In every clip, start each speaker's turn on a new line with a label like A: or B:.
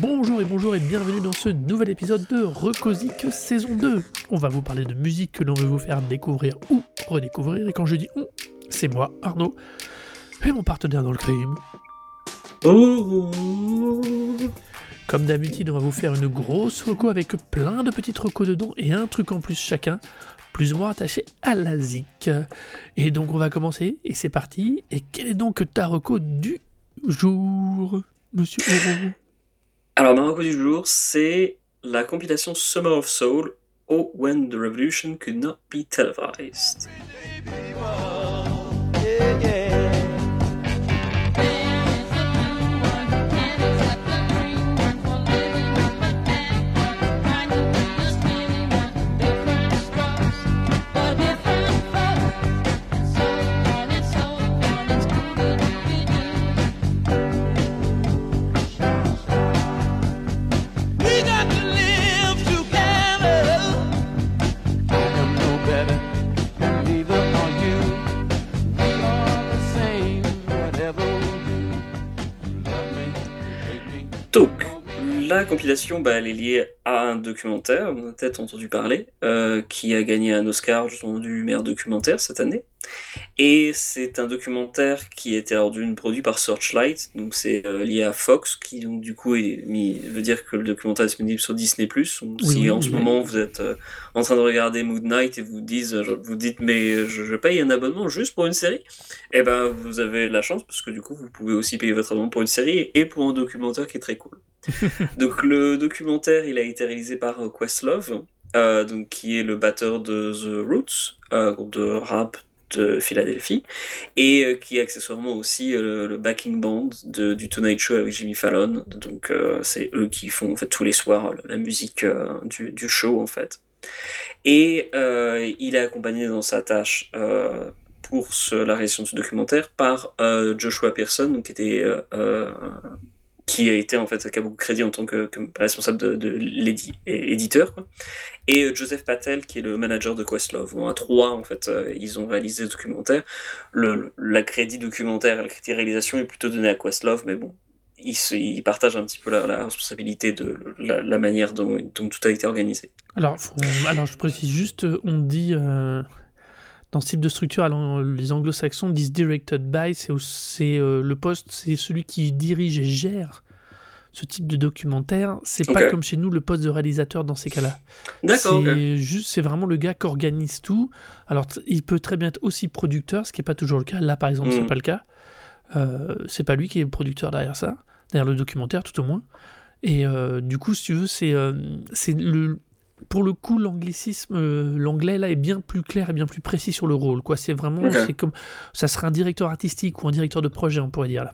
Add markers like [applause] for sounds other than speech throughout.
A: Bonjour et bonjour et bienvenue dans ce nouvel épisode de Recosic saison 2. On va vous parler de musique que l'on veut vous faire découvrir ou redécouvrir. Et quand je dis on, c'est moi, Arnaud, et mon partenaire dans le crime. Comme d'habitude, on va vous faire une grosse reco avec plein de petites recos dedans et un truc en plus chacun, plus ou moins attaché à la zik. Et donc on va commencer, et c'est parti. Et quel est donc ta reco du jour, monsieur
B: Alors, ma reco du jour, c'est la compilation Summer of Soul, Oh When the Revolution Could Not Be Televised. La compilation, bah, elle est liée à un documentaire, on a peut-être entendu parler, euh, qui a gagné un Oscar justement du meilleur documentaire cette année. Et c'est un documentaire qui a été alors d'une produit par Searchlight, donc c'est euh, lié à Fox, qui donc du coup est mis, veut dire que le documentaire est disponible sur Disney+. Donc,
A: Oui,
B: si
A: oui,
B: en ce moment vous êtes euh, en train de regarder Moon Knight et vous dites, vous dites mais je, je paye un abonnement juste pour une série, eh ben vous avez la chance parce que du coup vous pouvez aussi payer votre abonnement pour une série et pour un documentaire qui est très cool. [laughs] donc le documentaire il a été réalisé par euh, Questlove, euh, donc qui est le batteur de The Roots, euh, groupe de rap de Philadelphie, et euh, qui est accessoirement aussi le backing band du Tonight Show avec Jimmy Fallon. Donc c'est eux qui font tous les soirs la musique du, show en fait. Et il est accompagné dans sa tâche pour la réalisation de ce documentaire par Joshua Pearson, qui était qui a été en fait qui a beaucoup de crédit en tant que, responsable de, de l'édi- et- et euh, Joseph Patel qui est le manager de Questlove. Bon, à trois en fait euh, ils ont réalisé le documentaire. Le, la crédit documentaire la crédit réalisation est plutôt donné à Questlove mais bon ils, partagent un petit peu la, responsabilité de la, manière dont, tout a été organisé.
A: Alors, alors, je précise juste, euh, on dit dans ce type de structure, alors, les anglo-saxons disent directed by, c'est euh, le poste, c'est celui qui dirige et gère ce type de documentaire. C'est pas
B: Ok.
A: comme chez nous le poste de réalisateur dans ces cas-là.
B: d'accord.
A: C'est juste, c'est vraiment le gars qui organise tout. Alors, il peut très bien être aussi producteur, ce qui n'est pas toujours le cas. Là, par exemple, c'est
B: Mhm.
A: pas le cas. Euh, c'est pas lui qui est le producteur derrière ça, derrière le documentaire, tout au moins. Et euh, du coup, si tu veux, c'est euh, c'est le pour le coup l'anglicisme, euh, l'anglais là est bien plus clair et bien plus précis sur le rôle. Quoi, c'est vraiment, c'est comme, ça serait un directeur artistique ou un directeur de projet, on pourrait dire là.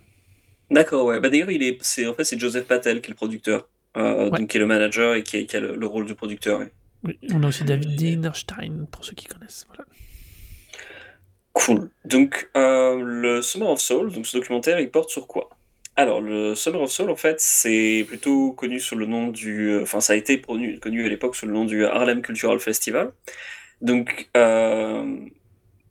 B: D'accord, ouais. Bah, d'ailleurs, il est, c'est, en fait, c'est Joseph Patel qui est le producteur, euh,
A: Ouais.
B: donc qui est le manager et qui, qui a le, le rôle de producteur. ouais.
A: Oui, On a aussi David Dinerstein pour ceux qui connaissent. Voilà.
B: Cool. Donc, euh, le Summer of Soul, donc ce documentaire, il porte sur quoi? Alors, le Summer of Soul, en fait, c'est plutôt connu sous le nom du, euh, enfin, ça a été connu, à l'époque sous le nom du Harlem Cultural Festival. Donc, euh,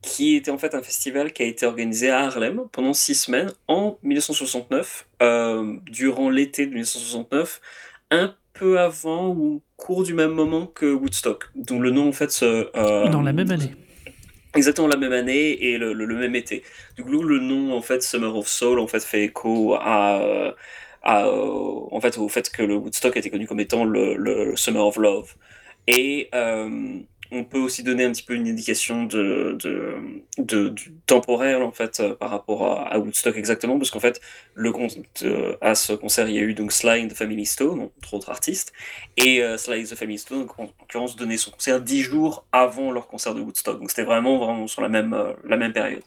B: qui était en fait un festival qui a été organisé à Harlem pendant six semaines en 1969, euh, durant l'été de 1969, un peu avant ou cours du même moment que Woodstock, dont le nom en fait se,
A: Dans la même année.
B: Exactement la même année et le, même été. Du coup, le nom en fait Summer of Soul en fait fait écho à, euh, en fait au fait que le Woodstock était connu comme étant le, le Summer of Love. Et euh, on peut aussi donner un petit peu une indication de, de, en fait euh, par rapport à, Woodstock exactement parce qu'en fait le euh, à ce concert il y a eu donc Sly and the Family Stone entre autres artistes et euh, Sly and the Family Stone en l'occurrence donnait son concert dix jours avant leur concert de Woodstock. Donc c'était vraiment vraiment sur la même euh, la même période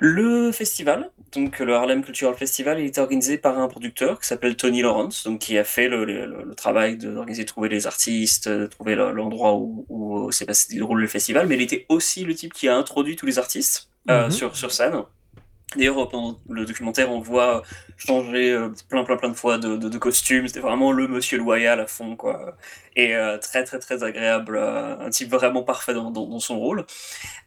B: Le festival, donc le Harlem Cultural Festival, il était organisé par un producteur qui s'appelle Tony Lawrence, donc qui a fait le, le- le travail de- d'organiser, de trouver les artistes, de trouver le- l'endroit où, où s'est passé déroule le festival, mais il était aussi le type qui a introduit tous les artistes euh,
A: Mhm.
B: sur, sur scène. D'ailleurs, pendant le documentaire, on voit changer euh, plein, plein, plein de fois de, de, de costumes. C'était vraiment le monsieur loyal à fond, quoi. Et euh, très, très, très agréable. euh, un type vraiment parfait dans, dans, dans son rôle.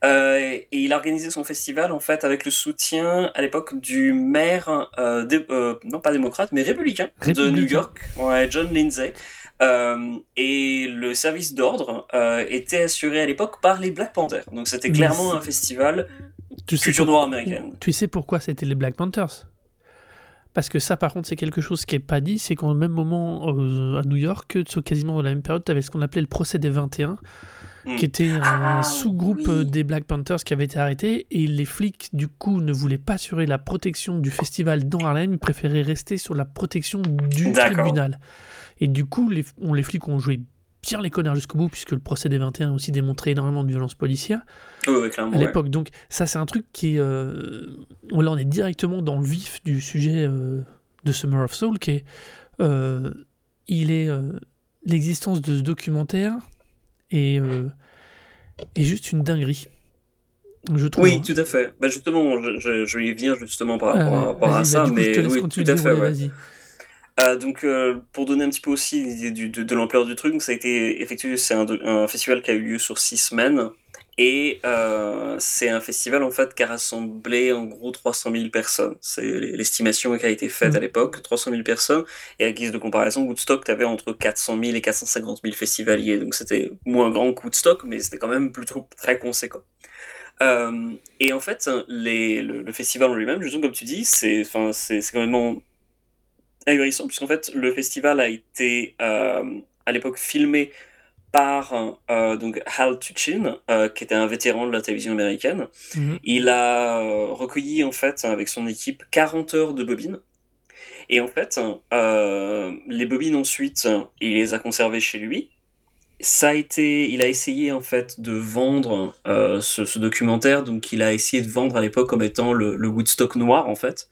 B: Euh, et il a organisé son festival, en fait, avec le soutien, à l'époque, du maire, euh, dé- euh, non pas démocrate, mais républicain, de. New York, ouais, John Lindsay. Euh, et le service d'ordre euh, était assuré à l'époque par les Black Panthers. Donc c'était clairement un festival
A: Tu sais,
B: culture
A: pour-
B: noire américaine.
A: tu sais pourquoi c'était les Black Panthers? Parce que ça, par contre, c'est quelque chose qui est pas dit. C'est qu'au même moment, euh, à New York, sur quasiment dans la même période, tu avais ce qu'on appelait le procès des 21,
B: Mm.
A: qui était un
B: Ah,
A: sous-groupe
B: oui.
A: euh, des Black Panthers qui avait été arrêté. Et les flics, du coup, ne voulaient pas assurer la protection du festival dans Harlem. Ils préféraient rester sur la protection du tribunal. Et du coup, les, on, les flics ont joué bien les connards jusqu'au bout, puisque le procès des 21 a aussi démontré énormément de violence policière
B: Oui, oui, clairement.
A: à
B: ouais.
A: l'époque. Donc ça, c'est un truc qui est... euh, on- là, on est directement dans le vif du sujet euh, de Summer of Soul, qui est... euh, il est... euh, L'existence de ce documentaire est, est juste une dinguerie. Je trouve.
B: Oui,
A: hein.
B: tout à fait. Bah justement, je, je, je vais y venir justement par rapport, à- par ça,
A: bah, je
B: mais oui, tout à fait. ouais. Euh, donc, euh, pour donner un petit peu aussi l'idée de, de l'ampleur du truc, ça a été effectué, c'est un, un festival qui a eu lieu sur six semaines. Et euh, c'est un festival en fait qui a rassemblé en gros 300 000 personnes. C'est l'estimation qui a été faite
A: Mhm.
B: à l'époque, 300 000 personnes. Et à guise de comparaison, Woodstock, tu avais entre 400 000 et 450 000 festivaliers. Donc c'était moins grand que Woodstock, mais c'était quand même plutôt très conséquent. Euh, et en fait, les, le, le festival en lui-même, justement comme tu dis, c'est enfin, c'est c'est quand même ahurissant, puisqu'en fait, le festival a été euh, à l'époque filmé par euh, donc Hal Tuchin, euh, qui était un vétéran de la télévision américaine.
A: Mhm.
B: Il a euh, recueilli en fait avec son équipe 40 heures de bobines. Et en fait, les bobines ensuite, il les a conservées chez lui. Ça a été, il a essayé en fait de vendre ce, ce documentaire, donc il a essayé de vendre à l'époque comme étant le, le Woodstock noir en fait,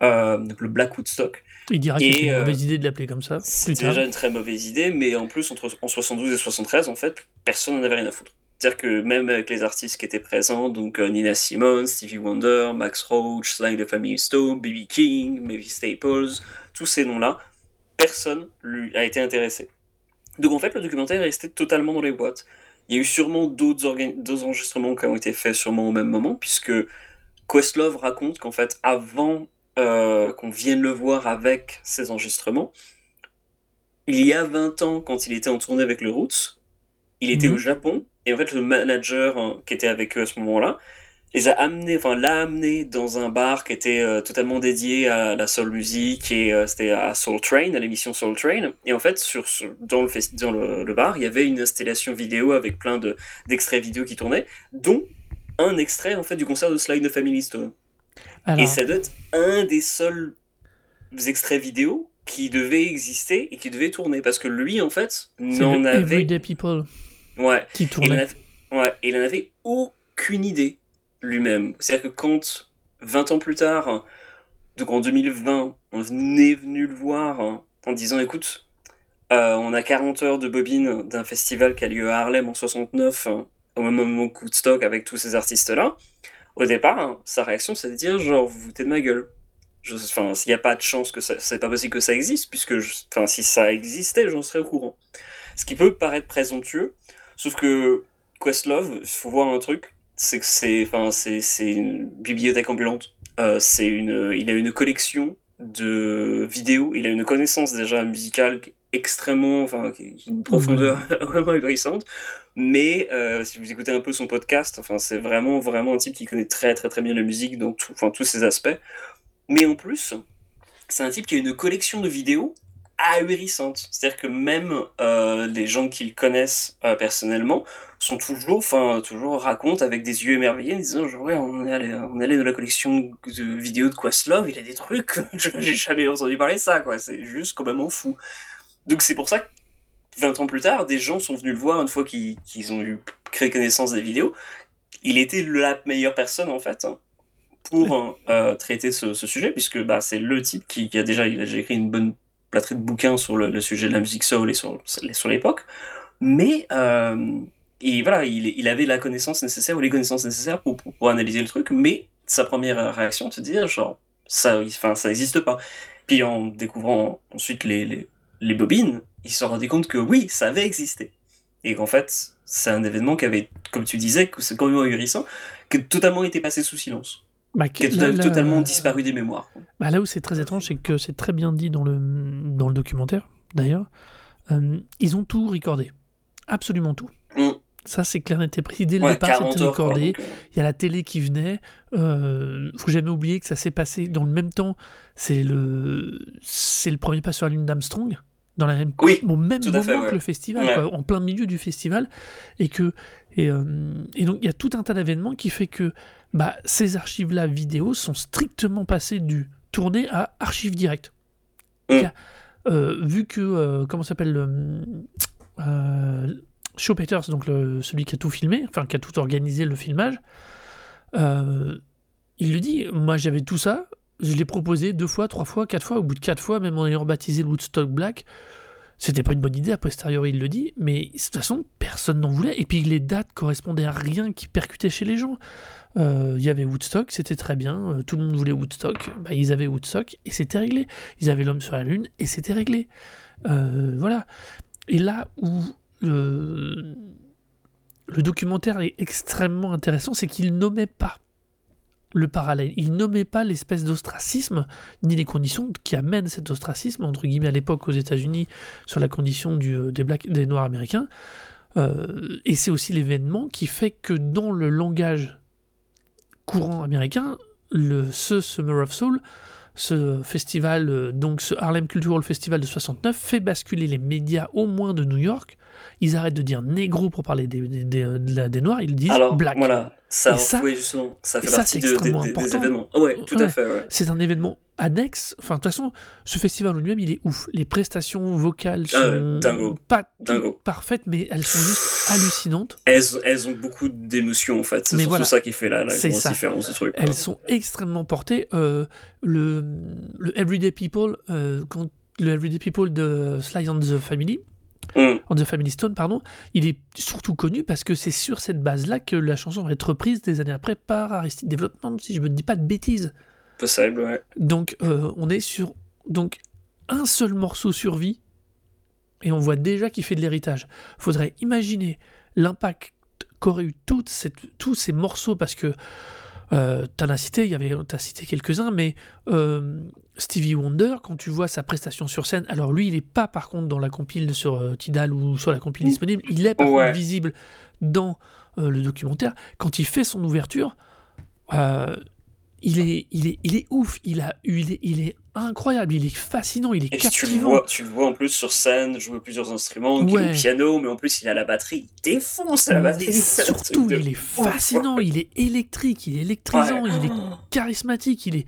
B: donc le Black Woodstock.
A: Il dira que c'est une
B: euh,
A: mauvaise idée de l'appeler comme ça.
B: C'est déjà une très mauvaise idée, mais en plus, entre, en 72 et 73, en fait, personne n'en avait rien à foutre. C'est-à-dire que même avec les artistes qui étaient présents, donc euh, Nina Simone, Stevie Wonder, Max Roach, Sly the Family Stone, B.B. King, Mavis Staples, tous ces noms-là, personne lui a été intéressé. Donc en fait, le documentaire est resté totalement dans les boîtes. Il y a eu sûrement d'autres enregistrements qui ont été faits sûrement au même moment, puisque Questlove raconte qu'en fait, avant euh, qu'on vienne le voir avec ces enregistrements, il y a 20 ans, quand il était en tournée avec le Roots, il était
A: Mhm.
B: au Japon, et en fait, le manager hein, qui était avec eux à ce moment-là, les a amenés, enfin, l'a amené dans un bar qui était euh, totalement dédié à la soul music, et euh, c'était à Soul Train, à l'émission Soul Train. Et en fait, sur dans, le, festi- dans le, le bar, il y avait une installation vidéo avec plein de- d'extraits vidéo qui tournaient, dont un extrait en fait du concert de Slide the Family Stone. Et ça doit être un des seuls extraits vidéo qui devait exister et qui devait tourner. Parce que lui, en fait, n'en avait.
A: Everyday People
B: Ouais.
A: qui
B: Il
A: tournait.
B: avait... Ouais, et il en avait aucune idée lui-même. C'est-à-dire que quand, 20 ans plus tard, donc en 2020, on est venu le voir en disant écoute, euh, on a 40 heures de bobine d'un festival qui a lieu à Harlem en 69, hein, au même moment que Woodstock avec tous ces artistes-là. Au départ, hein, sa réaction, c'est de dire genre, vous vous foutez de ma gueule. Enfin, s'il n'y a pas de chance que ça, c'est pas possible que ça existe, puisque, si ça existait, j'en serais au courant. Ce qui peut paraître présomptueux, sauf que Questlove, il faut voir un truc, c'est que c'est, enfin, c'est, c'est une bibliothèque ambulante. Euh, c'est une, il a une collection de vidéos, il a une connaissance déjà musicale extrêmement, enfin, une profondeur [laughs] vraiment ahurissante. Mais euh, si vous écoutez un peu son podcast, enfin, c'est vraiment, vraiment un type qui connaît très, très, très bien la musique dans tous ses aspects. Mais en plus, c'est un type qui a une collection de vidéos ahurissante. C'est-à-dire que même euh, les gens qu'il connaissent euh, personnellement sont toujours, enfin, toujours racontent avec des yeux émerveillés en disant on est allé, dans la collection de vidéos de Questlove, il a des trucs, [laughs] j'ai jamais entendu parler de ça. C'est juste complètement fou. Donc c'est pour ça que 20 ans plus tard, des gens sont venus le voir une fois qu'ils ont eu créé connaissance des vidéos. Il était la meilleure personne en fait hein, pour euh, traiter ce, ce sujet, puisque bah, c'est le type qui, qui a déjà, il a déjà écrit une bonne plâtrée de bouquins sur le, le sujet de la musique soul et sur, sur l'époque. Mais euh, et voilà, il, il avait la connaissance nécessaire ou les connaissances nécessaires pour, pour, pour analyser le truc, mais sa première réaction, c'est de dire genre ça, enfin ça n'existe pas. Puis en découvrant ensuite les, les, les bobines, il se rendait compte que oui, ça avait existé. Et qu'en fait, c'est un événement qui avait, comme tu disais, que c'est quand même ahurissant, qui a totalement été passé sous silence,
A: Bah,
B: qui a
A: là- là-
B: totalement disparu des mémoires.
A: Bah, là où c'est très étrange, c'est que c'est très bien dit dans le, dans le documentaire, d'ailleurs. Euh, ils ont tout recordé. Absolument tout.
B: Mm.
A: Ça, c'est clair, et précis. Dès le
B: Ouais,
A: départ,
B: 40
A: c'était
B: heures. quoi,
A: recordé.
B: euh,
A: Il y a la télé qui venait. Euh, faut jamais oublier que ça s'est passé dans le même temps. C'est le, c'est le premier pas sur la lune d'Armstrong. Dans la même,
B: Oui,
A: au même moment
B: fait, ouais.
A: que le festival,
B: Ouais.
A: quoi, en plein milieu du festival. Et, que, et, euh, et donc, il y a tout un tas d'événements qui fait que bah, ces archives-là vidéo sont strictement passées du tourné à archives directes.
B: Mm.
A: Euh, vu que, euh, comment s'appelle le. Shaw Peters, donc le- celui qui a tout filmé, enfin qui a tout organisé le filmage, il le dit, moi j'avais tout ça, je l'ai proposé deux fois, trois fois, quatre fois, au bout de quatre fois, même en ayant baptisé Woodstock Black, c'était pas une bonne idée, a posteriori il le dit, mais de toute façon personne n'en voulait, et puis les dates correspondaient à rien qui percutait chez les gens. Euh, Il y avait Woodstock, c'était très bien, euh, tout le monde voulait Woodstock, bah, ils avaient Woodstock et c'était réglé. Ils avaient l'homme sur la lune et c'était réglé. Euh, voilà. Et là où le documentaire est extrêmement intéressant, c'est qu'il nommait pas le parallèle. Il nommait pas l'espèce d'ostracisme, ni les conditions qui amènent cet ostracisme, entre guillemets, à l'époque aux États-Unis, sur la condition euh, des Noirs américains. Euh, et c'est aussi l'événement qui fait que dans le langage courant américain, le, ce Summer of Soul, ce festival, euh, donc ce Harlem Cultural Festival de 69, fait basculer les médias au moins de New York. Ils arrêtent de dire négro pour parler des, des, des, de noirs, ils disent
B: Alors,
A: black.
B: voilà, ça,
A: Et ça-
B: oui, justement, ça fait
A: ça,
B: partie de-
A: extrêmement
B: des
A: important.
B: événements. Ah Ouais, tout
A: Ouais.
B: à fait, ouais.
A: C'est un événement annexe. Enfin, de toute façon, ce festival en lui-même, il est ouf. Les prestations vocales sont
B: Ah ouais, dingo.
A: pas
B: Dingo.
A: parfaites, mais elles sont juste hallucinantes.
B: Elles, elles ont beaucoup d'émotions, en fait. C'est
A: voilà.
B: ça qui fait la, la
A: C'est
B: grosse
A: ça.
B: différence du truc.
A: Elles sont extrêmement portées. Euh, le, le Everyday People, euh, quand, le Everyday People de Sly and the Family,
B: Hum,
A: on the Family Stone, pardon, il est surtout connu parce que c'est sur cette base-là que la chanson va être reprise des années après par Aristide Development, si je me dis pas de bêtises.
B: possible, ouais.
A: Donc euh, on est sur donc un seul morceau survie et on voit déjà qu'il fait de l'héritage. Faudrait imaginer l'impact qu'aurait eu toute cette, tous ces morceaux parce que euh, t'en as cité, il y avait, t'as cité quelques-uns, mais euh, Stevie Wonder, quand tu vois sa prestation sur scène, alors lui, il est pas par contre dans la compile sur euh, Tidal ou sur la compile disponible, il est par
B: Ouais.
A: contre visible dans euh, le documentaire. Quand il fait son ouverture, il est, il est, il est ouf, il a, il est, il est incroyable, il est fascinant, il est
B: Et puis tu le,
A: captivant.
B: vois, tu le vois en plus sur scène jouer plusieurs instruments, il
A: Ouais.
B: est au piano, mais en plus il a la batterie, il défonce la batterie. un
A: surtout, il est fascinant, il est électrique, il est électrisant,
B: Ouais.
A: il est charismatique, il est,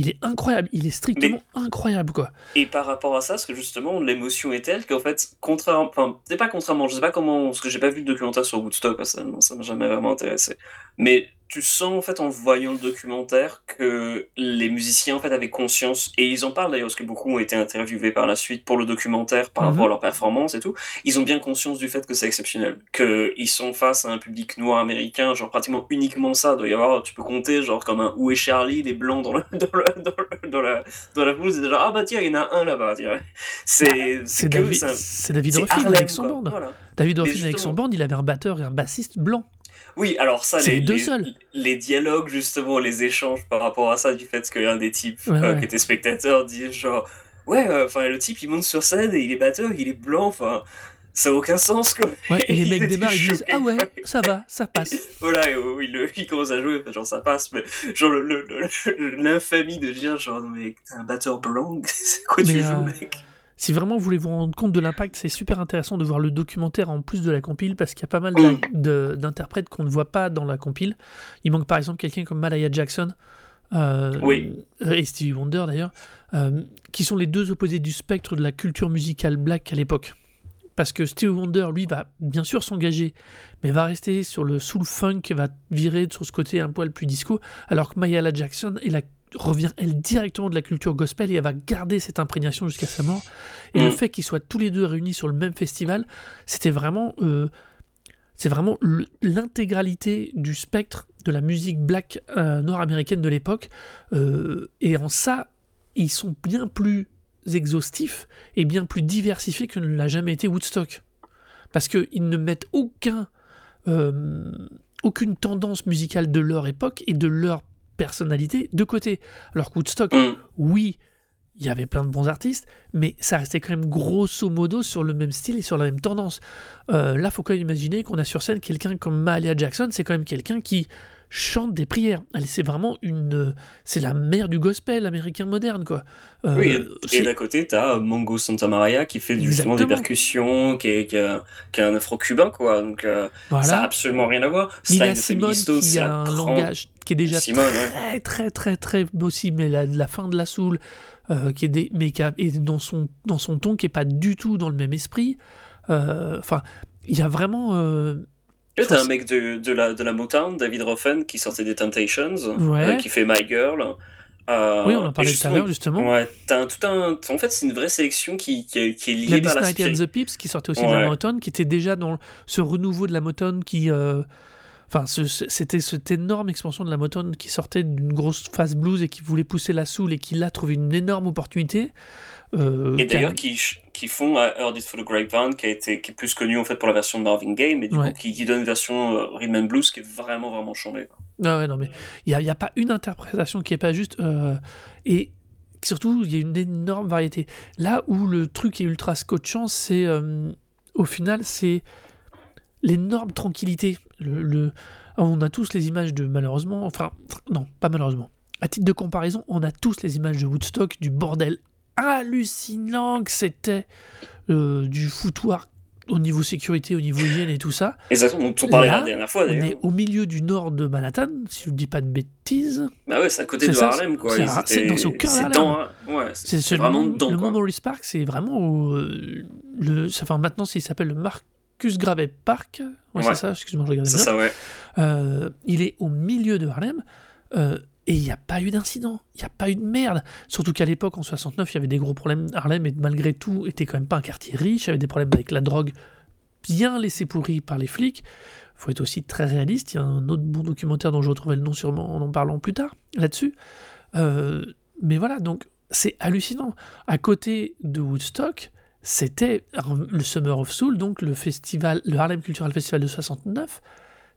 A: il est incroyable, il est strictement incroyable, quoi.
B: Et par rapport à ça, parce que justement, l'émotion est telle qu'en fait, contrairement, enfin, c'est pas contrairement, je sais pas comment, parce que j'ai pas vu de documentaire sur Woodstock, que ça m'a jamais vraiment intéressé. Mais tu sens en fait en voyant le documentaire que les musiciens en fait avaient conscience, et ils en parlent d'ailleurs, parce que beaucoup ont été interviewés par la suite pour le documentaire par
A: Mhm.
B: rapport à leur performance et tout. Ils ont bien conscience du fait que c'est exceptionnel, qu'ils sont face à un public noir américain, genre pratiquement uniquement ça. doit y avoir, tu peux compter, genre comme un Où est Charlie, des blancs dans, le, [laughs] dans, le- [laughs] dans, la dans la c'est genre ah bah tiens, il y en a un là-bas. C'est
A: C'est
B: que
A: David, David Ruffin
B: Harlem,
A: avec son band.
B: Voilà.
A: David Ruffin avec son band, il avait un batteur et un bassiste blanc.
B: Oui, alors ça, les,
A: les deux
B: les-
A: seuls.
B: les dialogues, justement, les échanges par rapport à ça, du fait qu'un des types
A: Ouais,
B: euh,
A: ouais.
B: qui était spectateur dit genre, ouais, euh, enfin, le type il monte sur scène et il est batteur, il est blanc, enfin, ça n'a aucun sens, quoi.
A: Ouais, et les [laughs] mecs démarrent, ils disent. Ah ouais, ça va, ça passe. [laughs]
B: Voilà, et, il, il commence à jouer, genre ça passe, mais genre l'infamie de dire genre, non, mais t'es un batteur blanc, [laughs] c'est quoi tu
A: Mais,
B: joues,
A: euh,
B: mec?
A: Si vraiment vous voulez vous rendre compte de l'impact, c'est super intéressant de voir le documentaire en plus de la compile parce qu'il y a pas mal
B: Mm.
A: d'interprètes qu'on ne voit pas dans la compile. Il manque par exemple quelqu'un comme Malaya Jackson euh,
B: Oui.
A: et Stevie Wonder d'ailleurs, euh, qui sont les deux opposés du spectre de la culture musicale black à l'époque. Parce que Stevie Wonder, lui, va bien sûr s'engager, mais va rester sur le soul funk et va virer sur ce côté un poil plus disco, alors que Mayala Jackson, elle a- revient, elle, directement de la culture gospel et elle va garder cette imprégnation jusqu'à sa mort. Et le
B: Mm.
A: fait qu'ils soient tous les deux réunis sur le même festival, c'était vraiment... euh, c'est vraiment l'intégralité du spectre de la musique black euh, nord-américaine de l'époque. Euh, et en ça, ils sont bien plus exhaustifs et bien plus diversifiés que ne l'a jamais été Woodstock. Parce qu'ils ne mettent aucun, euh, aucune tendance musicale de leur époque et de leur personnalité de côté. Alors que Woodstock,
B: Mm.
A: oui, il y avait plein de bons artistes, mais ça restait quand même grosso modo sur le même style et sur la même tendance. Euh, là, faut quand même imaginer qu'on a sur scène quelqu'un comme Mahalia Jackson, c'est quand même quelqu'un qui chante des prières. Elle, c'est vraiment une, euh, c'est la mère du gospel américain moderne, quoi. Euh,
B: Oui, et d'à côté, t'as Mongo Santamaria qui fait justement des
A: Exactement.
B: percussions, qui est, qui est un afro-cubain, quoi. Donc, euh,
A: voilà.
B: ça a absolument rien à voir.
A: Nina Simone qui a
B: un grand-
A: langage qui est déjà
B: Simone, ouais.
A: très très très très aussi mais la, la fin de la soul euh, qui est des, mais qui a- dans son dans son ton qui est pas du tout dans le même esprit Euh, enfin il y a vraiment Enfin,
B: un mec de, de, la, de la Motown, David Ruffin, qui sortait des Temptations,
A: Ouais.
B: euh, qui fait My Girl. Euh,
A: oui on en parlait tout à l'heure justement
B: Ouais, un- tout un. En fait, c'est une vraie sélection qui, qui, est- qui est liée
A: Gladys
B: par la
A: Knight and the Pips qui sortait aussi de la. Motown qui était déjà dans ce renouveau de la Motown qui euh, Enfin, c'était cette énorme expansion de la Motown qui sortait d'une grosse phase blues et qui voulait pousser la soul et qui là trouvait une énorme opportunité. Euh,
B: Et d'ailleurs, qui, qui font euh, Heard It for the Grapevine, qui, a été, qui est plus connu en fait pour la version de Marvin Gaye, mais du
A: Ouais.
B: coup, qui, qui donne une version euh, Rhythm and Blues qui est vraiment, vraiment chambée.
A: Ah ouais, non, mais il n'y a, il y a pas une interprétation qui est pas juste. euh, et surtout, il y a une énorme variété. Là où le truc est ultra scotchant, c'est. euh, au final, c'est l'énorme tranquillité. Le, le- on a tous les images de. Malheureusement. Enfin, non, pas malheureusement. À titre de comparaison, on a tous les images de Woodstock, du bordel hallucinant que c'était, euh, du foutoir au niveau sécurité, au niveau hygiène et tout ça.
B: Exactement, dont on parlait la dernière fois
A: On est au milieu du nord de Manhattan, si je ne dis pas de bêtises.
B: Bah ouais, c'est à côté de
A: ça,
B: Harlem, quoi.
A: c'est dans- au cœur
B: c'est
A: Harlem.
B: Ouais,
A: le,
B: vraiment
A: Mont-
B: dedans,
A: le Maurice Park, c'est vraiment euh, le. Enfin, maintenant, il s'appelle le Marcus Garvey Park. Ouais,
B: Ouais.
A: c'est ça, excuse-moi, je regardais
B: C'est ça, ouais.
A: Euh, il est au milieu de Harlem. euh, et il n'y a pas eu d'incident, il n'y a pas eu de merde. Surtout qu'à l'époque, en 69, il y avait des gros problèmes. Harlem, et malgré tout, était quand même pas un quartier riche. Il y avait des problèmes avec la drogue bien laissés pourris par les flics. faut être aussi très réaliste. Il y a un autre bon documentaire dont je retrouverai le nom sûrement en en parlant plus tard là-dessus. Euh, mais voilà, donc c'est hallucinant. À côté de Woodstock, c'était le Summer of Soul, donc le festival, le Harlem Cultural Festival de 69,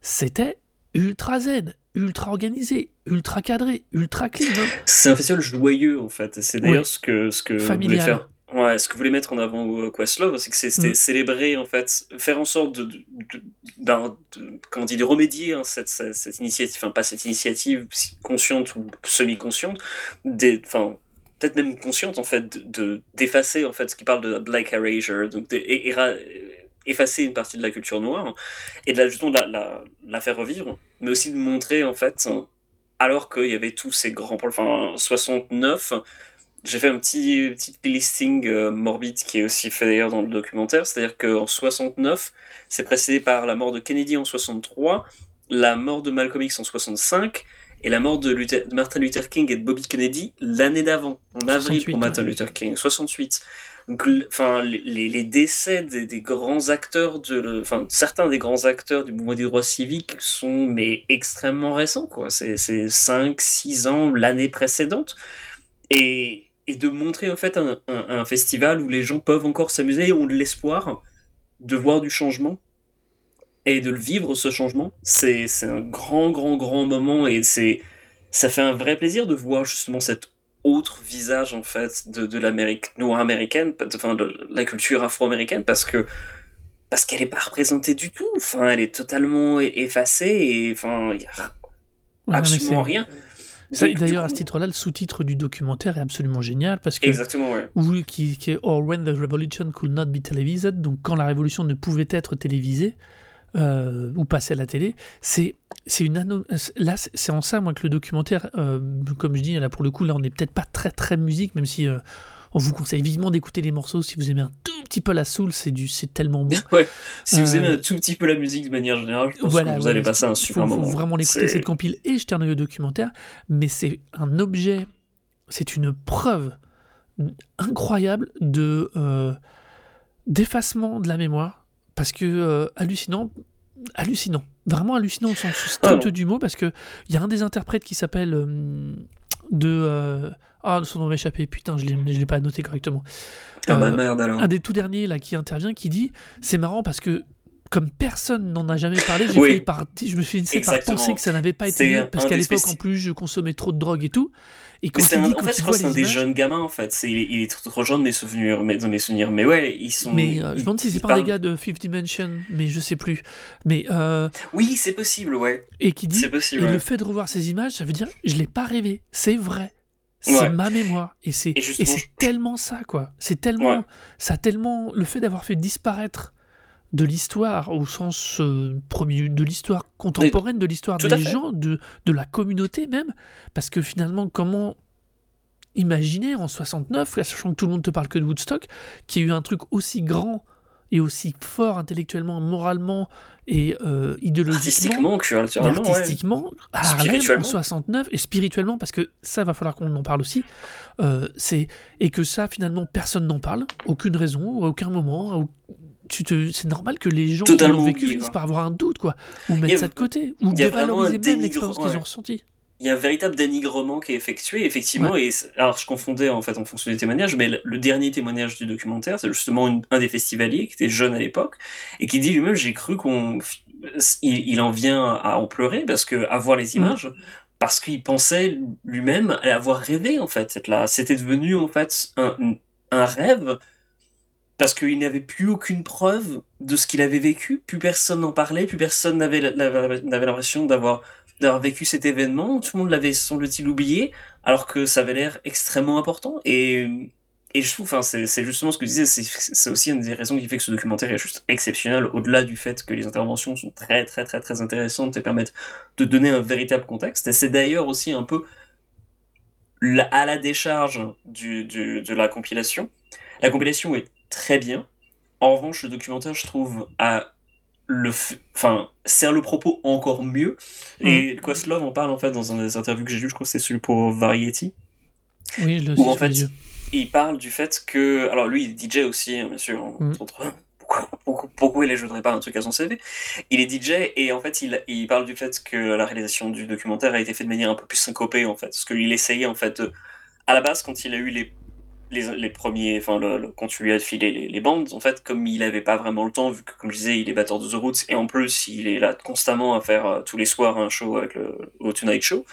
A: c'était ultra zen, ultra organisé, ultra cadré, ultra clean. hein.
B: C'est un festival joyeux, en fait. C'est d'ailleurs ce que, ce que voulait
A: Familial.
B: faire. Ouais, ce que voulait mettre en avant euh, Questlove, c'est que c'était
A: Mm.
B: célébrer, en fait, faire en sorte de, de, de- d'un- de- comment dit, de remédier hein, cette, cette, cette initiative, enfin pas cette initiative consciente ou semi-consciente, des- enfin peut-être même consciente en fait, de- de d'effacer en fait ce qui parle de Black Erasure, donc d'effacer une partie de la culture noire et de la, justement de la, la, la faire revivre, mais aussi de montrer en fait, alors qu'il y avait tous ces grands problèmes, enfin 69, j'ai fait un petit, petit listing euh, morbide qui est aussi fait d'ailleurs dans le documentaire, c'est-à-dire qu'en 69, c'est précédé par la mort de Kennedy en 63, la mort de Malcolm X en 65 et la mort de, Luther- de Martin Luther King et de Bobby Kennedy l'année d'avant, en avril
A: 68,
B: pour Martin
A: ouais.
B: Luther King, 68. Enfin, les, décès des, grands acteurs, de, enfin, certains des grands acteurs du mouvement des droits civiques sont mais extrêmement récents, quoi. C'est 5, 6 ans l'année précédente. Et, de montrer en fait un, festival où les gens peuvent encore s'amuser et ont de l'espoir de voir du changement et de vivre ce changement, c'est un grand, grand, grand moment et c'est ça fait un vrai plaisir de voir justement cet autre visage en fait de, de l'Amérique noire américaine, enfin de la culture afro-américaine parce que parce qu'elle n'est pas représentée du tout, enfin elle est totalement effacée et enfin il y a
A: Ouais,
B: absolument rien.
A: D'ailleurs, à ce titre-là, le sous-titre du documentaire est absolument génial parce que
B: Exactement, ouais.
A: ou qui, qui est Or When the Revolution Could Not Be Televised, donc quand la révolution ne pouvait être télévisée euh, ou passer à la télé, c'est c'est une là c'est en ça moi que le documentaire, euh, comme je dis là pour le coup là on n'est peut-être pas très très musique même si euh, on vous conseille vivement d'écouter les morceaux si vous aimez un tout petit peu la soul, c'est du, c'est tellement bon. [laughs]
B: Ouais. Si vous
A: Euh,
B: aimez un tout petit peu la musique de manière générale, je pense
A: Voilà,
B: que vous
A: ouais,
B: allez passer un
A: faut,
B: super
A: faut
B: moment.
A: vraiment l'écouter
B: C'est-
A: cette compile et jeter un œil au documentaire, mais c'est un objet, c'est une preuve incroyable de d'effacement de la mémoire, parce que euh, hallucinant, hallucinant, vraiment hallucinant au sens strict
B: Ah non.
A: du mot, parce que il y a un des interprètes qui s'appelle euh, de euh, ah son nom m'a échappé, putain je l'ai je l'ai pas noté correctement.
B: Ah bah merde alors.
A: un des tout derniers là qui intervient qui dit c'est marrant parce que comme personne n'en a jamais parlé, j'ai
B: Oui.
A: par, je me suis laissé par penser que ça n'avait pas été parce qu'à l'époque en plus je consommais trop de drogue et tout. Et quand
B: un- en fait, je crois que c'est un des jeunes gamins en fait. C'est, il est- il est trop, jeune de mes souvenirs, mais dans mes souvenirs. Mais ouais, ils sont.
A: mais euh, je me demande si c'est pas des gars de Fifth Dimension, mais je sais plus. Mais euh,
B: Oui, c'est possible, ouais.
A: et qui dit
B: C'est
A: et
B: possible.
A: le fait de revoir ces images, ça veut dire je l'ai pas rêvé, c'est vrai. C'est
B: Ouais.
A: ma mémoire et c'est tellement ça quoi. C'est tellement
B: Ouais.
A: ça tellement le fait d'avoir fait disparaître de l'histoire au sens euh, premier de l'histoire contemporaine de l'histoire des gens de de la communauté même parce que finalement comment imaginer en 69 là, sachant que tout le monde te parle que de Woodstock qu'il y a eu un truc aussi grand et aussi fort intellectuellement moralement et euh, idéologiquement
B: artistiquement, culturellement, ouais.
A: artistiquement, à Harlem en
B: Spirituellement.
A: 69 et spirituellement parce que ça va falloir qu'on en parle aussi. euh, c'est et que ça finalement personne n'en parle, aucune raison, à aucun moment. Tu te, c'est normal que les gens qui
B: Totalement
A: l'ont vécu
B: oublié,
A: finissent par avoir un doute quoi, ou mettre
B: a-
A: ça de côté, ou dévaloriser même
B: dénigrement,
A: l'expérience qu'ils ont ressentie.
B: Il y a un véritable dénigrement qui est effectué, effectivement. Et alors, je confondais en fait en fonction des témoignages, mais le, dernier témoignage du documentaire, c'est justement une- un des festivaliers qui était jeune à l'époque et qui dit lui-même J'ai cru qu'on. Il, il en vient à en pleurer parce que à voir les images. Parce qu'il pensait lui-même avoir rêvé en fait. là. C'était devenu en fait un, un rêve parce qu'il n'avait plus aucune preuve de ce qu'il avait vécu. Plus personne n'en parlait, plus personne n'avait l'impression d'avoir vécu cet événement. Tout le monde l'avait, semble-t-il, oublié, alors que ça avait l'air extrêmement important. Et, je trouve, enfin, c'est justement ce que je disais, c'est aussi une des raisons qui fait que ce documentaire est juste exceptionnel, au-delà du fait que les interventions sont très, très, très, très intéressantes et permettent de donner un véritable contexte. Et c'est d'ailleurs aussi un peu à la décharge de la compilation. La compilation est très bien. En revanche, le documentaire, je trouve, a le, f- enfin, sert le propos encore mieux. Et Questlove en parle en fait dans un des interviews que j'ai lu, je crois que c'est celui pour Variety.
A: Oui, je le
B: en fait, il parle du fait que, alors lui, il est DJ aussi, hein, bien sûr. entre
A: Mm.
B: Pourquoi, pourquoi, pourquoi il ajouterait pas un truc à son CV Il est DJ et en fait, il, il parle du fait que la réalisation du documentaire a été faite de manière un peu plus syncopée en fait, parce qu'il essayait en fait, de- à la base, quand il a eu les les, premiers, enfin, le, le- quand tu lui as filé les, bandes, en fait, comme il avait pas vraiment le temps, vu que, comme je disais, il est batteur de The Roots, et en plus, il est là constamment à faire euh, tous les soirs un show avec le, au Tonight Show,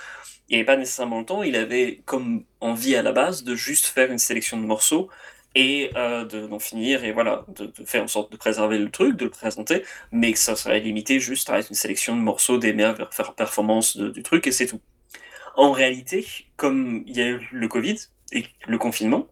B: il n'avait pas nécessairement le temps, il avait comme envie à la base de juste faire une sélection de morceaux et euh, de- d'en finir, et voilà, de, faire en sorte de préserver le truc, de le présenter, mais que ça serait limité juste à être une sélection de morceaux des meilleures faire performance de- du truc, et c'est tout. En réalité, comme il y a eu le Covid et le confinement,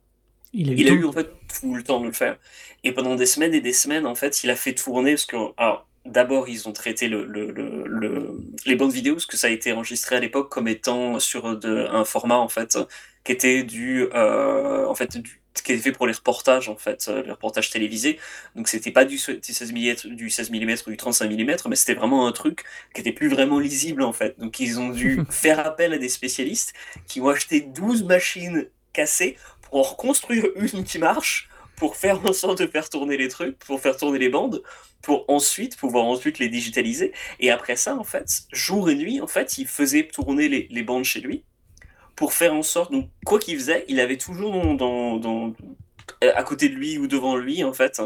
A: Il a eu,
B: il a
A: tout-
B: eu en fait tout le temps de le faire. Et pendant des semaines et des semaines, en fait, il a fait tourner parce que, alors, d'abord, ils ont traité le, le, le, le- les bandes vidéo parce que ça a été enregistré à l'époque comme étant sur de, un format en fait qui était du, euh, en fait, du, qui était fait pour les reportages en fait, euh, les reportages télévisés. Donc c'était pas du 16 mm, du 16 mm ou du 35 mm, mais c'était vraiment un truc qui était plus vraiment lisible en fait. Donc ils ont dû [laughs] faire appel à des spécialistes qui ont acheté 12 machines cassées pour en reconstruire une qui marche, pour faire en sorte de faire tourner les trucs, pour faire tourner les bandes, pour ensuite pouvoir ensuite les digitaliser. Et après ça, en fait, jour et nuit, en fait, il faisait tourner les, les bandes chez lui pour faire en sorte, donc quoi qu'il faisait, il avait toujours dans, à côté de lui ou devant lui, en fait,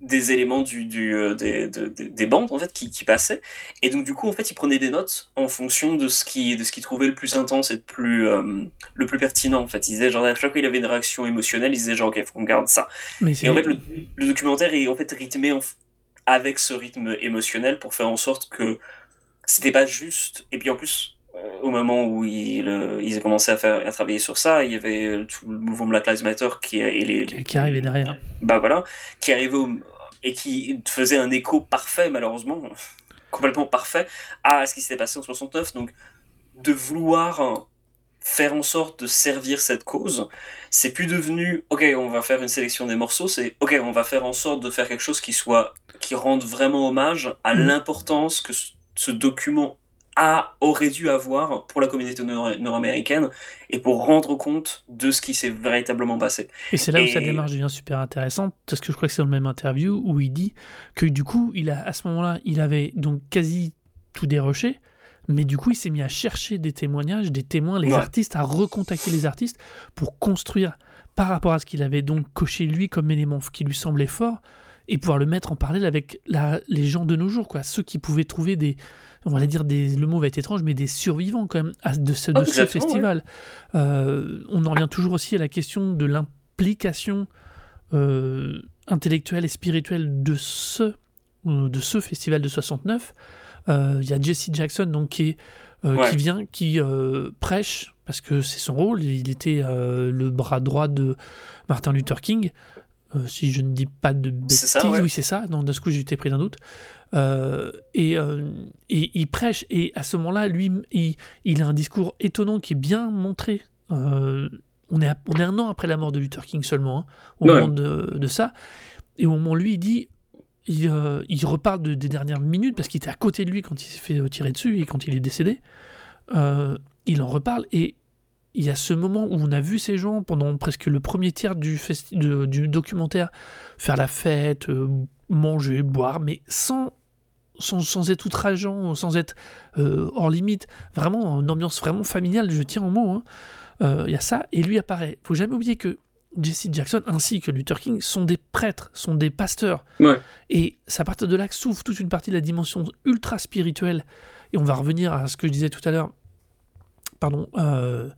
B: des éléments du, du, euh, des, de- de- des bandes en fait qui, qui passaient. Et donc du coup en fait il prenait des notes en fonction de ce qui de ce qu'il trouvait le plus intense et le plus euh, le plus pertinent en fait. Il disait genre à chaque fois il avait une réaction émotionnelle il disait genre ok faut qu'on garde ça.
A: Mais
B: et en fait le, le documentaire est en fait rythmé en avec ce rythme émotionnel pour faire en sorte que c'était pas juste et puis en plus au moment où euh, ils ont commencé à faire à travailler sur ça il y avait euh, tout le mouvement Black Lives Matter qui et les,
A: qui arrivait derrière.
B: bah voilà, qui arrivait au- et qui faisait un écho parfait, malheureusement, [laughs] complètement parfait, à ce qui s'était passé en 69. Donc, de vouloir euh, faire en sorte de servir cette cause. C'est plus devenu, ok, on va faire une sélection des morceaux, c'est, ok, on va faire en sorte de faire quelque chose qui soit, qui rende vraiment hommage à
A: Mhm.
B: l'importance que ce- ce document a, aurait dû avoir pour la communauté nord- nord-américaine et pour rendre compte de ce qui s'est véritablement passé.
A: Et c'est là où sa démarche devient super intéressante, parce que je crois que c'est dans le même interview où il dit que du coup, il a, à ce moment-là, il avait donc quasi tout déroché, mais du coup, il s'est mis à chercher des témoignages, des témoins, les
B: Ouais.
A: artistes, à recontacter les artistes pour construire par rapport à ce qu'il avait donc coché lui comme élément qui lui semblait fort et pouvoir le mettre en parallèle avec la- les gens de nos jours, quoi, ceux qui pouvaient trouver des, on va dire des, le mot va être étrange, mais des survivants quand même à- de ce, de
B: Ah,
A: ce
B: exactement, ouais.
A: festival. Euh, on en revient toujours aussi à la question de l'implication euh, intellectuelle et spirituelle de ce, de ce festival de 69. Euh, Il y a Jesse Jackson donc, qui, est,
B: Ouais.
A: qui vient, qui prêche, parce que c'est son rôle, il était le bras droit de Martin Luther King. Euh, si je ne dis pas de bêtises,
B: C'est ça, ouais.
A: oui c'est ça, dans ce coup été pris d'un doute. Euh, et, euh, et il prêche, et à ce moment-là, lui, il, il a un discours étonnant qui est bien montré. On, est à- on est un an après la mort de Luther King seulement, hein, au
B: Ouais.
A: moment de, de ça. Et au moment lui, il dit, il, il reparle de- des dernières minutes, parce qu'il était à côté de lui quand il s'est fait tirer dessus et quand il est décédé. Il en reparle, et il y a ce moment où on a vu ces gens pendant presque le premier tiers du, festi- de- du documentaire faire la fête, euh, manger, boire, mais sans, sans, sans être outrageant, sans être euh, hors limite, vraiment une ambiance vraiment familiale, je tiens en mot. hein. Euh, Il y a ça, et lui apparaît. faut jamais oublier que Jesse Jackson ainsi que Luther King sont des prêtres, sont des pasteurs.
B: Ouais.
A: Et c'est à partir de là que s'ouvre toute une partie de la dimension ultra spirituelle. Et on va revenir à ce que je disais tout à l'heure. Pardon, euh,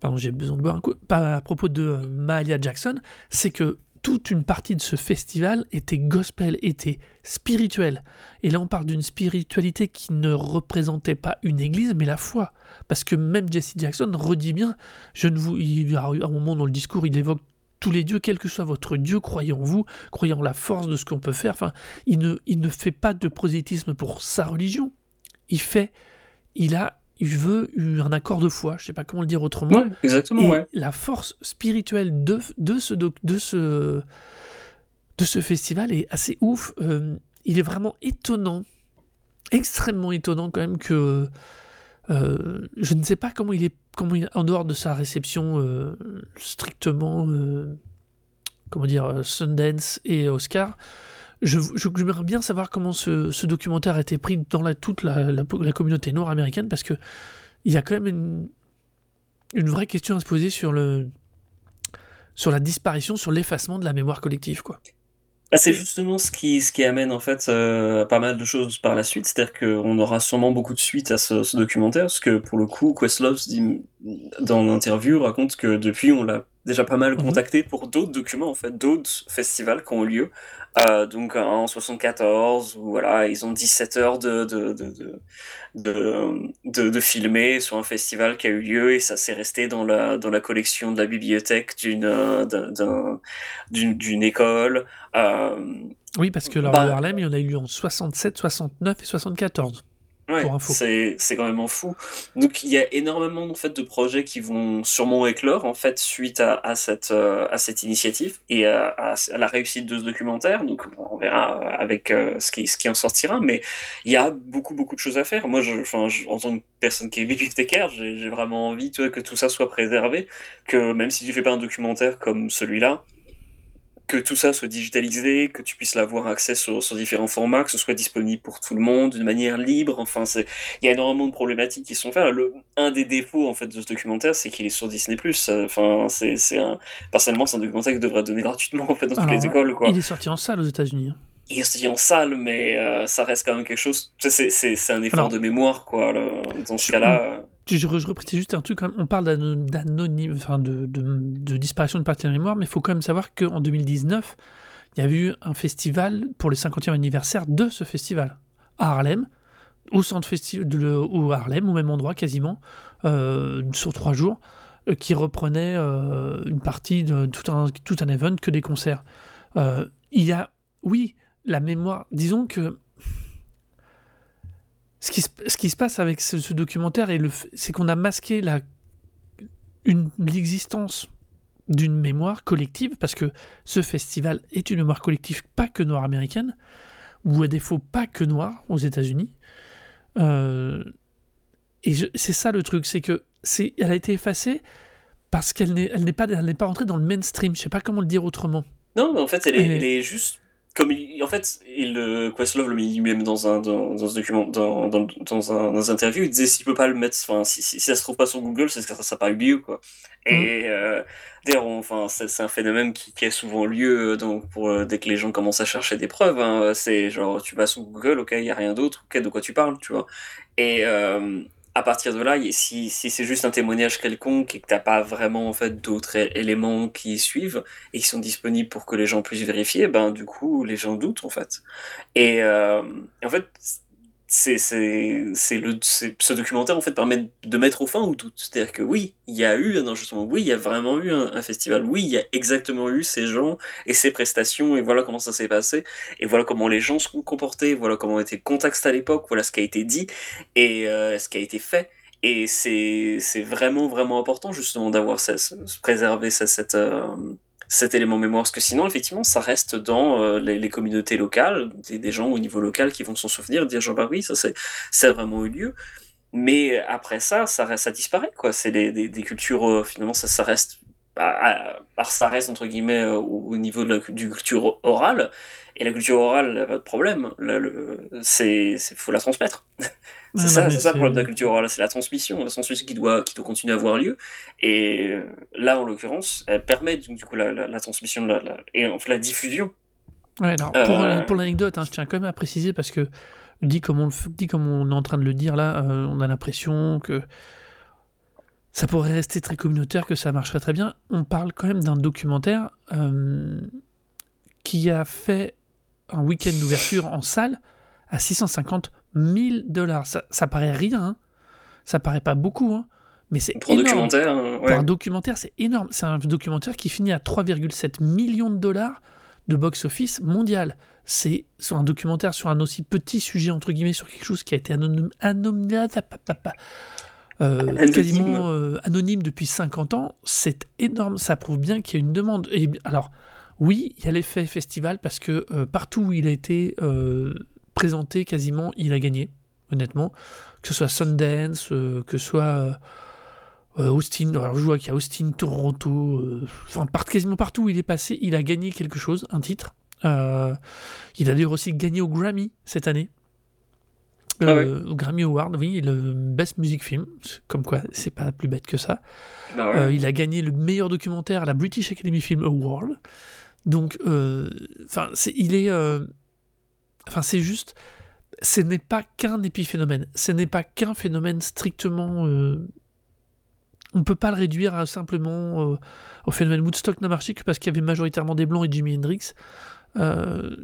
A: pardon j'ai besoin de boire un coup. À propos de euh, Mahalia Jackson, c'est que toute une partie de ce festival était gospel, était spirituel. Et là, on parle d'une spiritualité qui ne représentait pas une église, mais la foi. Parce que même Jesse Jackson redit bien, il y a un moment dans le discours, il évoque tous les dieux, quel que soit votre dieu, croyez en vous, croyez en la force de ce qu'on peut faire. Enfin, il ne, il ne fait pas de prosélytisme pour sa religion. Il fait, il a, il veut un accord de foi. Je sais pas comment le dire autrement.
B: Ouais, exactement,
A: Et
B: ouais.
A: la force spirituelle de, de, ce, de, ce, de ce festival est assez ouf. Euh, il est vraiment étonnant, extrêmement étonnant quand même que euh, je ne sais pas comment il est, comment il, en dehors de sa réception euh, strictement, comment dire, Sundance et Oscar. Je, je- j'aimerais bien savoir comment ce, ce documentaire a été pris dans la, toute la, la- la communauté nord-américaine parce que il y a quand même une, une vraie question à se poser sur le sur la disparition, sur l'effacement de la mémoire collective, quoi.
B: Ah, c'est justement ce qui, ce qui amène en fait euh, pas mal de choses par la suite, c'est-à-dire qu'on aura sûrement beaucoup de suites à ce, ce documentaire, parce que pour le coup, Questlove dans l'interview raconte que depuis on l'a déjà pas mal
A: Mhm.
B: contacté pour d'autres documents en fait, d'autres festivals qui ont eu lieu. Euh, donc en 74, où voilà, ils ont 17 heures de, de, de, de, de, filmer sur un festival qui a eu lieu et ça s'est resté dans la, dans la collection de la bibliothèque d'une d'un- d'un- d'une école. Euh,
A: Oui, parce que leur
B: Bah-
A: le Harlem, il y en a eu en 67, 69 et 74.
B: Ouais, c'est c'est quand même fou. Donc il y a énormément en fait de projets qui vont sûrement éclore en fait suite à, à cette euh, à cette initiative et à, à- à la réussite de ce documentaire. Donc on verra avec euh, ce qui ce qui en sortira, mais il y a beaucoup beaucoup de choses à faire. Moi, je, enfin, je- en tant que personne qui est bibliothécaire, j'ai j'ai vraiment envie tu vois, que tout ça soit préservé, que même si tu fais pas un documentaire comme celui-là, que tout ça soit digitalisé, que tu puisses l'avoir accès sur, sur différents formats, que ce soit disponible pour tout le monde d'une manière libre. Enfin, c'est, il y a énormément de problématiques qui sont faites. Le, un des défauts en fait de ce documentaire, c'est qu'il est sur Disney+. Enfin, c'est, c'est un, personnellement, c'est un documentaire qui devrait donner gratuitement en fait dans toutes les écoles, quoi.
A: Il est sorti en salle aux États-Unis. hein.
B: Il est sorti en salle, mais euh, ça reste quand même quelque chose. C'est, c'est, c'est un effort
A: Alors,
B: de mémoire, quoi. le- dans ce cas-là.
A: Je, juste un truc, même. on parle d'ano- d'anonyme, enfin de, disparition de partie de la mémoire, mais il faut quand même savoir qu'en 2019, il y a eu un festival pour le 50e anniversaire de ce festival à Harlem, au centre festival au Harlem, au même endroit quasiment, euh, sur trois jours, euh, qui reprenait euh, une partie de tout un, tout un event que des concerts. Il y a, oui, la mémoire, disons que ce qui, se, ce qui se passe avec ce, ce documentaire, c'est qu'on a masqué l'existence d'une mémoire collective, parce que ce festival est une mémoire collective pas que noire américaine, ou à défaut pas que noire aux États-Unis. Euh, et c'est ça le truc, c'est que c'est, elle a été effacée parce qu'elle n'est, elle n'est pas, elle n'est pas rentrée dans le mainstream. Je sais pas comment le dire autrement.
B: Non, mais en fait, elle est,
A: Et-
B: elle est juste. Comme il- en fait, il, Questlove le met lui-même dans un, dans, dans ce document, dans, dans, dans un, dans interview, il disait s'il peut pas le mettre, enfin, si, si, si ça se trouve pas sur Google, c'est que ça n'a pas eu lieu, quoi. Et euh, d'ailleurs, enfin, c'est c'est un phénomène qui, qui a souvent lieu euh, donc, pour, euh, dès que les gens commencent à chercher des preuves. hein. c'est genre, tu vas sur Google, ok, il y a rien d'autre, ok, de quoi tu parles, tu vois. Et euh, à partir de là, si, c'est juste un témoignage quelconque et que t'as pas vraiment en fait d'autres éléments qui suivent et qui sont disponibles pour que les gens puissent vérifier, ben du coup les gens doutent en fait. Et, euh, en fait, c'est le ce documentaire en fait permet de mettre au fin au doute. C'est-à-dire que oui, il y a eu un enregistrement, oui, il y a vraiment eu un, festival, oui, il y a exactement eu ces gens et ces prestations et voilà comment ça s'est passé et voilà comment les gens se sont comportés, voilà comment était le contexte à l'époque, voilà ce qui a été dit et euh, ce qui a été fait. Et c'est vraiment, vraiment important justement d'avoir ça, ce- se préserver ça, cette, euh, cet élément mémoire, parce que sinon, effectivement, ça reste dans euh, les, communautés locales, des, des gens au niveau local qui vont s'en souvenir, dire genre, bah oui, ça c'est vraiment eu lieu. Mais après ça, ça, ça disparaît, quoi. C'est des, des, des cultures, euh, finalement, ça, ça reste, à- ça reste, entre guillemets, euh, au, au niveau de la du culture orale. Et la culture orale, pas de problème. C'est, faut la transmettre. [laughs] C'est ça, ça le problème de la culture orale, c'est la transmission, la transmission qui doit, qui doit continuer à avoir lieu. Et euh, là, en l'occurrence, elle permet du coup la, la, la transmission et en fait la diffusion.
A: Ouais, alors,
B: Euh,
A: pour, l'anecdote, hein, je tiens quand même à préciser parce que dit comme on, dit comme on est en train de le dire là, euh, on a l'impression que ça pourrait rester très communautaire, que ça marcherait très bien. On parle quand même d'un documentaire euh, qui a fait un week-end d'ouverture en salle à 650 000 dollars. Ça, ça paraît rien, hein. ça paraît pas beaucoup, hein, mais c'est
B: Pour
A: énorme.
B: documentaire, hein,
A: Pour un documentaire, c'est énorme. C'est un documentaire qui finit à 3,7 millions de dollars de box-office mondial. C'est sur un documentaire sur un aussi petit sujet, entre guillemets, sur quelque chose qui a été anonyme, anonyme, euh, quasiment euh, anonyme depuis 50 ans. C'est énorme. Ça prouve bien qu'il y a une demande. Et alors, oui, il y a l'effet festival parce que euh, partout où il a été présenté, quasiment, il a gagné, honnêtement. Que ce soit Sundance, que ce soit Austin. Alors, je vois qu'il y a Austin, Toronto, enfin, par- quasiment partout où il est passé, il a gagné quelque chose, un titre. Il a d'ailleurs aussi gagné au Grammy cette année.
B: Ah
A: Euh, Grammy Award, oui, le Best Music Film. Comme quoi, c'est pas plus bête que ça.
B: Bah ouais.
A: Euh, il a gagné le meilleur documentaire à la British Academy Film Award. Donc, euh, enfin, c'est, il est, euh, enfin, c'est juste, ce n'est pas qu'un épiphénomène. Ce n'est pas qu'un phénomène strictement. on peut pas le réduire à simplement euh, au phénomène Woodstock n'a marché que parce qu'il y avait majoritairement des blancs et Jimi Hendrix. Euh,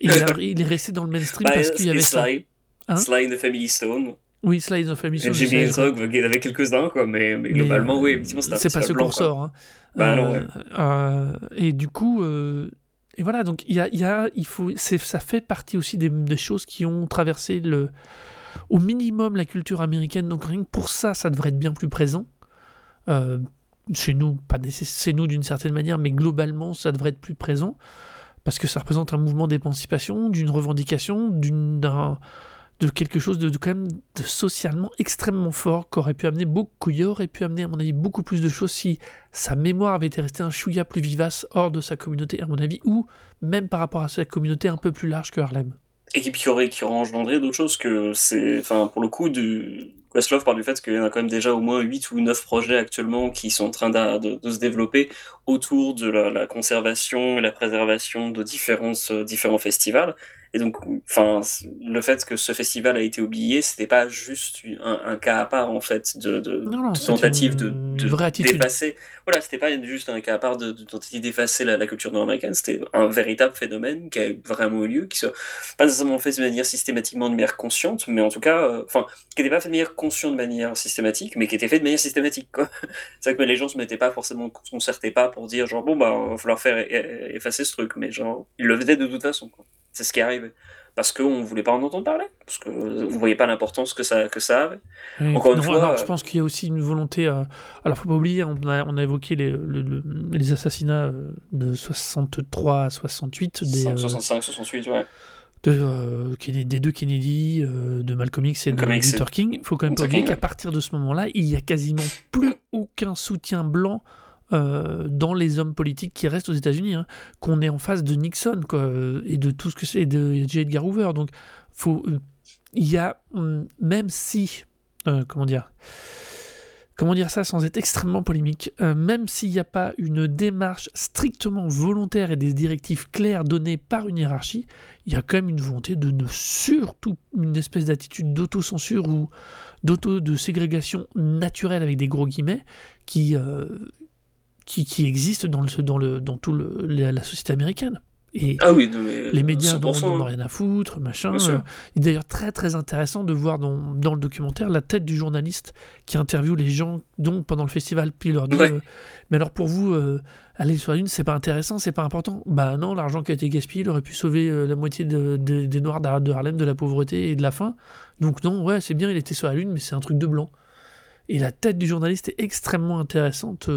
A: il, a- il est resté dans le mainstream
B: Bah,
A: parce qu'il y avait ça.
B: Sly,
A: Hein
B: Sly and the Family Stone.
A: Oui, Slides of Family
B: Et
A: Stone, sais,
B: Hendrix, il y en avait quelques-uns, quoi, mais, globalement,
A: euh,
B: oui, effectivement,
A: c'est pas ce qu'on ressort. hein.
B: Bah non,
A: Euh,
B: ouais.
A: euh, et du coup, euh, et voilà, donc il y a, y a, il faut, ça fait partie aussi des, des choses qui ont traversé le, au minimum la culture américaine. Donc rien que pour ça, ça devrait être bien plus présent. Euh, chez nous, pas chez nous d'une certaine manière, mais globalement, ça devrait être plus présent parce que ça représente un mouvement d'émancipation, d'une revendication, d'une, d'un- de quelque chose de, quand même de socialement extrêmement fort qu'aurait pu amener beaucoup, aurait pu amener à mon avis beaucoup plus de choses si sa mémoire avait été restée un chouïa plus vivace hors de sa communauté à mon avis ou même par rapport à sa communauté un peu plus large que Harlem.
B: Et qui, aurait, qui engendré d'autres choses que c'est. Enfin, pour le coup, du... Questlove parle du fait qu'il y en a quand même déjà au moins 8 ou 9 projets actuellement qui sont en train de, se développer autour de la, la conservation et la préservation de différents, euh, différents festivals. Et donc, enfin, le fait que ce festival a été oublié, c'était pas juste un, un cas à part, en fait, de, de,
A: Non, non,
B: de
A: c'est
B: tentative de, d'effacer. Voilà, c'était pas juste un cas à part de, tentative d'effacer la, la culture nord-américaine, c'était un véritable phénomène qui a vraiment eu lieu, qui soit pas nécessairement fait de manière systématiquement, de manière consciente, mais en tout cas, euh, enfin, qui n'était pas fait de manière consciente, de manière systématique, mais qui était fait de manière systématique. [laughs] C'est vrai que les gens se mettaient pas forcément, se concertaient pas pour dire, genre, bon, bah, il va falloir faire effacer ce truc, mais genre, ils le faisaient de toute façon, quoi. C'est ce qui est arrivé. parce qu'on ne voulait pas en entendre parler, parce que vous ne voyez pas l'importance que ça, que ça avait. Encore une
A: non,
B: fois,
A: alors,
B: euh,
A: je pense qu'il y a aussi une volonté. euh, alors, faut pas oublier, on a, on a évoqué les, le- le- les assassinats euh, de 63 à 68 des, euh,
B: 65, 68, ouais.
A: de, euh, Kennedy- des deux Kennedy, euh, de Malcolm X et de
B: X
A: Luther King. Il faut quand même pas oublier qu'à partir de ce moment-là, il y a quasiment plus aucun soutien blanc euh, dans les hommes politiques qui restent aux États-Unis. hein. Qu'on est en face de Nixon et de tout ce que c'est, de J. Edgar Hoover. Donc, il y a, hum, même si, euh, comment dire, comment dire ça sans être extrêmement polémique, euh, même s'il n'y a pas une démarche strictement volontaire et des directives claires données par une hiérarchie, il y a quand même une volonté de ne surtout une espèce d'attitude d'autocensure ou d'auto de ségrégation naturelle avec des gros guillemets qui qui, qui existe dans le dans le dans tout le, la, la société américaine et
B: Ah oui, mais
A: les médias n'en
B: 100%,
A: n'en ont rien à foutre, machin.
B: Sûr.
A: Euh, Il est d'ailleurs très très intéressant de voir dans, dans le documentaire la tête du journaliste qui interviewe les gens donc pendant le festival, puis leur dit
B: Ouais.
A: euh, Mais alors pour vous, euh, aller sur la Lune, c'est pas intéressant, c'est pas important Bah non, l'argent qui a été gaspillé, il aurait pu sauver euh, la moitié de- de- des Noirs de Harlem de la pauvreté et de la faim. Donc non, ouais, c'est bien, il était sur la Lune, mais c'est un truc de blanc. Et la tête du journaliste est extrêmement intéressante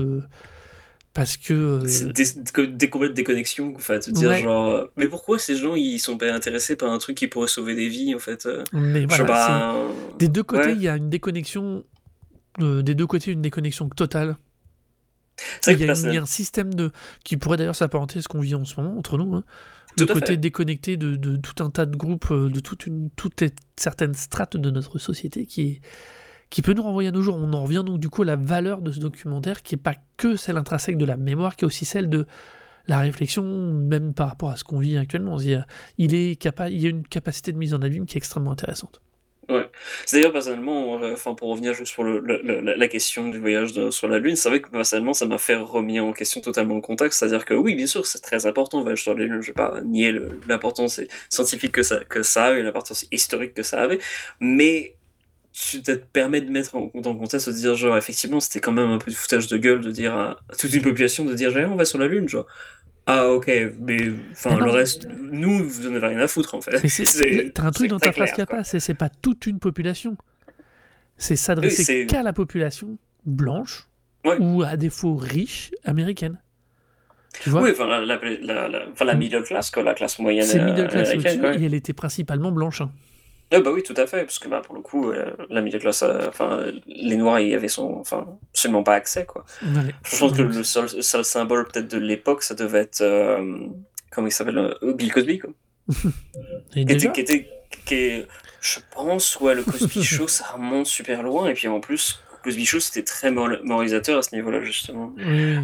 A: parce que. euh,
B: C'est des, complètes déconnexions, en fait. De dire
A: Ouais.
B: genre, mais pourquoi ces gens ils sont pas intéressés par un truc qui pourrait sauver des vies, en fait euh,
A: mais
B: Je
A: voilà,
B: pas.
A: Des deux côtés,
B: Ouais.
A: il y a une déconnexion. euh, des deux côtés, une déconnexion totale. Il y, a une- il y a un système de qui pourrait d'ailleurs s'apparenter à ce qu'on vit en ce moment entre nous. hein.
B: À
A: côté
B: fait.
A: déconnecté de, de tout un tas de groupes, de toute une, toutes les- certaines strates de notre société qui est qui peut nous renvoyer à nos jours. On en revient donc du coup à la valeur de ce documentaire qui est pas que celle intrinsèque de la mémoire, qui est aussi celle de la réflexion, même par rapport à ce qu'on vit actuellement. Il y a, est capa- il a une capacité de mise en abîme qui est extrêmement intéressante.
B: C'est d'ailleurs personnellement, euh, enfin pour revenir juste le- la, question du voyage sur la Lune, c'est vrai que personnellement ça m'a fait remettre en question totalement le contexte, c'est-à-dire que oui, bien sûr, c'est très important le voyage sur la Lune, je vais pas nier l'importance scientifique que ça, que ça a et l'importance historique que ça avait, mais tu te permets de mettre en, dans le contexte de dire genre effectivement c'était quand même un peu de foutage de gueule de dire à, à toute une population de dire genre, on va sur la Lune genre ah ok mais enfin le reste nous vous en avez rien à foutre en fait [laughs]
A: t'as un truc dans ta phrase qui a pas, c'est c'est pas toute une population. C'est s'adresser
B: Oui, c'est-
A: qu'à la population blanche
B: Ouais.
A: ou à défaut riche américaine. Tu vois
B: Oui, enfin, la, la, la, la- la middle class, quoi, la classe moyenne
A: C'est middle class
B: américaine.
A: et elle était principalement blanche. hein.
B: Ah bah oui, tout à fait, parce que bah, pour le coup, euh, la middle class, euh, enfin, euh, les Noirs y avaient son, enfin, absolument pas accès, quoi.
A: Allez.
B: Je pense que le seul, seul symbole peut-être de l'époque, ça devait être, euh, comment il s'appelle, euh, Bill Cosby, quoi. [laughs]
A: Et
B: Qui était, qui était, qui est, je pense, ouais, le Cosby [laughs] Show, ça remonte super loin, et puis en plus, Cosby Show, c'était très mor- moralisateur à ce niveau-là, justement.
A: oui.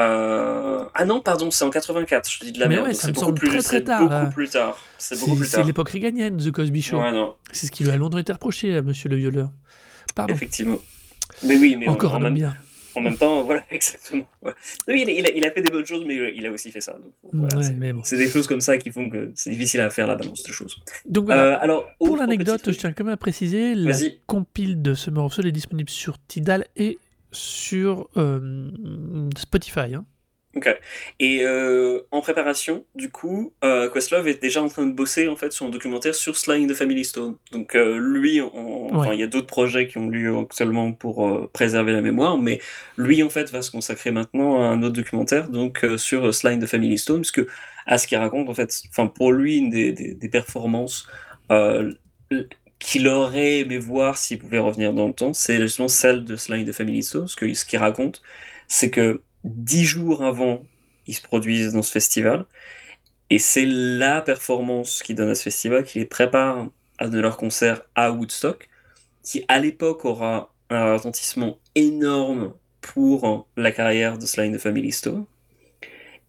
B: Euh, euh, Ah non, pardon, c'est en 84, je dis de la
A: Mais
B: merde.
A: ouais,
B: c'est beaucoup plus,
A: très, tard,
B: beaucoup
A: là.
B: plus tard. C'est beaucoup
A: l'époque réganienne, The Cosby Show.
B: Ouais,
A: C'est ce qui lui a longtemps été reproché à Monsieur le violeur. Pardon.
B: effectivement. Mais oui, mais en-
A: Encore
B: en, même,
A: bien.
B: en même temps, voilà, [laughs] exactement. ouais. Oui, il, a- il a, il a fait des bonnes choses, mais il a aussi fait ça. voilà, c'est-
A: bon.
B: des choses comme ça qui font que c'est difficile à faire la balance de choses.
A: Donc voilà.
B: Euh, alors,
A: Pour l'anecdote, je tiens quand même à préciser, la compile de Summer of Soul est disponible sur Tidal et sur euh, Spotify. hein.
B: Ok. Et euh, en préparation, du coup, euh, Questlove est déjà en train de bosser en fait sur un documentaire sur Sly and the Family Stone. Donc euh, lui, on- enfin,
A: Ouais.
B: il y a d'autres projets qui ont lieu actuellement pour préserver la mémoire, mais lui en fait va se consacrer maintenant à un autre documentaire donc sur Sly and the Family Stone, parce que à ce qu'il raconte en fait, enfin pour lui une des, des, des performances qu'il aurait aimé voir s'il pouvait revenir dans le temps, c'est justement celle de Sly the Family que ce qu'il raconte, c'est que dix jours avant, ils se produisent dans ce festival, et c'est la performance qu'ils donnent à ce festival qui les prépare à de leur concert à Woodstock, qui à l'époque aura un retentissement énorme pour la carrière de Sly the Family Stone,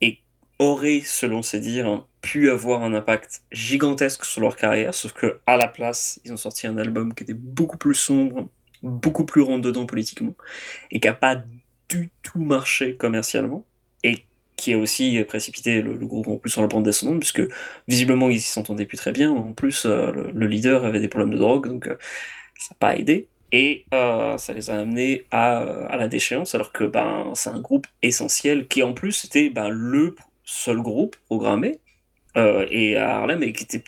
B: et aurait, selon ses dires, pu avoir un impact gigantesque sur leur carrière, sauf que à la place, ils ont sorti un album qui était beaucoup plus sombre, beaucoup plus rentre-dedans politiquement, et qui n'a pas du tout marché commercialement, et qui a aussi précipité le, groupe en plus sur la bande descendante, puisque visiblement ils s'entendaient plus très bien, en plus euh, le, le leader avait des problèmes de drogue, donc euh, ça n'a pas aidé, et euh, ça les a amenés à, à la déchéance, alors que ben, c'est un groupe essentiel, qui en plus était ben, le seul groupe programmé euh, et à Harlem, et qui était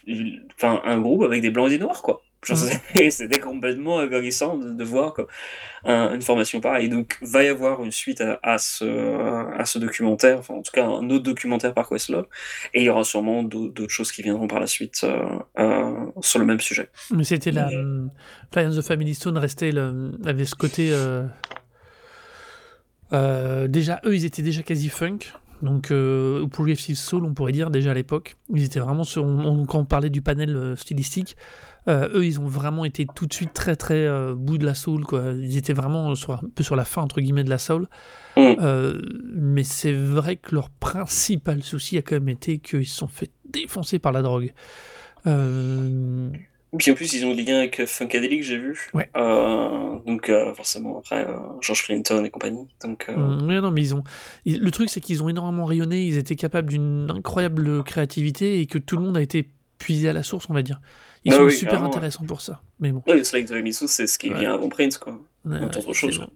B: enfin, un groupe avec des blancs et des noirs, quoi.
A: Mhm. [laughs]
B: c'était- complètement ahurissant de, de voir quoi, un- une formation pareille. Donc, va y avoir une suite à, à ce, à ce documentaire, enfin, en tout cas, un autre documentaire par Questlove, et il y aura sûrement d'autres choses qui viendront par la suite euh, euh, sur le même sujet.
A: Mais c'était la. Fly on the Family Stone restait le, avait ce côté. euh, euh, déjà, eux, ils étaient déjà quasi funk. Donc, euh, Progressive Soul, on pourrait dire déjà à l'époque. Ils étaient vraiment sur. on- on- quand on parlait du panel euh, stylistique, euh, eux, ils ont vraiment été tout de suite très, très euh, bout de la soul. Quoi. Ils étaient vraiment sur, un peu sur la fin, entre guillemets, de la soul.
B: Mm.
A: Mais c'est vrai que leur principal souci a quand même été qu'ils se sont fait défoncer par la drogue. Euh,
B: Puis en plus, ils ont des liens avec Funkadelic, j'ai vu.
A: Ouais.
B: Euh, donc, euh, forcément, après, euh, George Clinton et compagnie. Donc, euh,
A: Mm, ouais, non, mais ils ont. Le truc, c'est qu'ils ont énormément rayonné. Ils étaient capables d'une incroyable créativité et que tout le monde a été puisé à la source, on va dire. Ils
B: Ah
A: sont
B: oui,
A: super
B: clairement,
A: intéressants pour ça. Mais bon.
B: ouais, c'est c'est ce qui
A: Ouais.
B: vient avant Prince, quoi.
A: Ouais,
B: choses.
A: effectivement.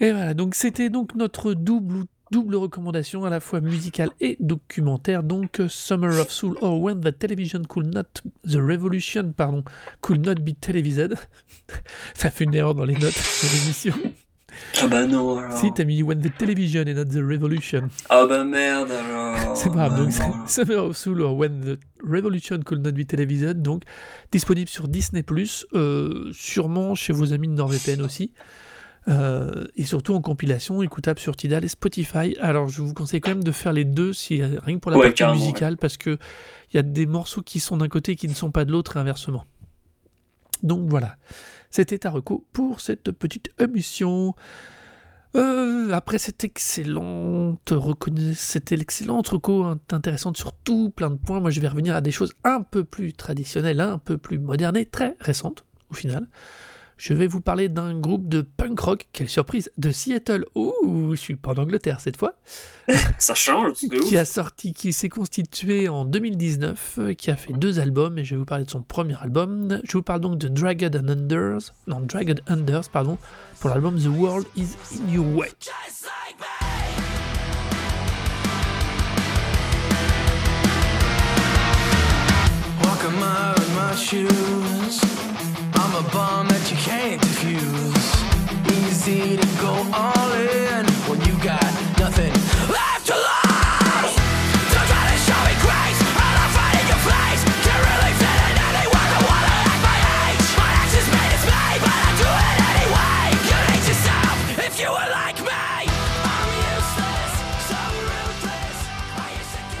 A: Et voilà, donc c'était donc notre double double recommandation à la fois musicale et documentaire. Donc euh, Summer of Soul or When the Television Could Not the Revolution pardon could not be televised. [laughs] Ça fait une erreur dans les notes de l'émission.
B: Ah bah non, alors.
A: Si t'as mis When the Television and not the Revolution.
B: Ah bah merde, alors.
A: C'est pas grave,
B: Bah
A: donc
B: non.
A: c'est [laughs] Summer of Soul or When the Revolution Could Not Be Televised, donc disponible sur Disney+, euh, sûrement chez vos amis de NordVPN aussi, euh, et surtout en compilation, écoutable sur Tidal et Spotify. Alors je vous conseille quand même de faire les deux, si, rien que pour la
B: Ouais,
A: partie musicale, parce que il y a des morceaux qui sont d'un côté et qui ne sont pas de l'autre, et inversement. Donc voilà, c'était reco pour cette petite émission. Euh, après cette excellente reconna- c'était l'excellente reco int- intéressante sur tout plein de points. Moi, je vais revenir à des choses un peu plus traditionnelles, un peu plus modernes et très récentes au final. Je vais vous parler d'un groupe de punk rock, quelle surprise, de Seattle. Ouh, je suis pas en Angleterre cette fois [laughs]
B: Ça change, de ouf.
A: qui a sorti, qui s'est constitué en 2019, euh, qui a fait deux albums, et je vais vous parler de son premier album. Je vous parle donc de Dragged and Unders, non, Dragged Unders, pardon, pour l'album The World Is In Your Way.
C: Walk a mile in my shoes. Can't. Easy to go all in when you got nothing to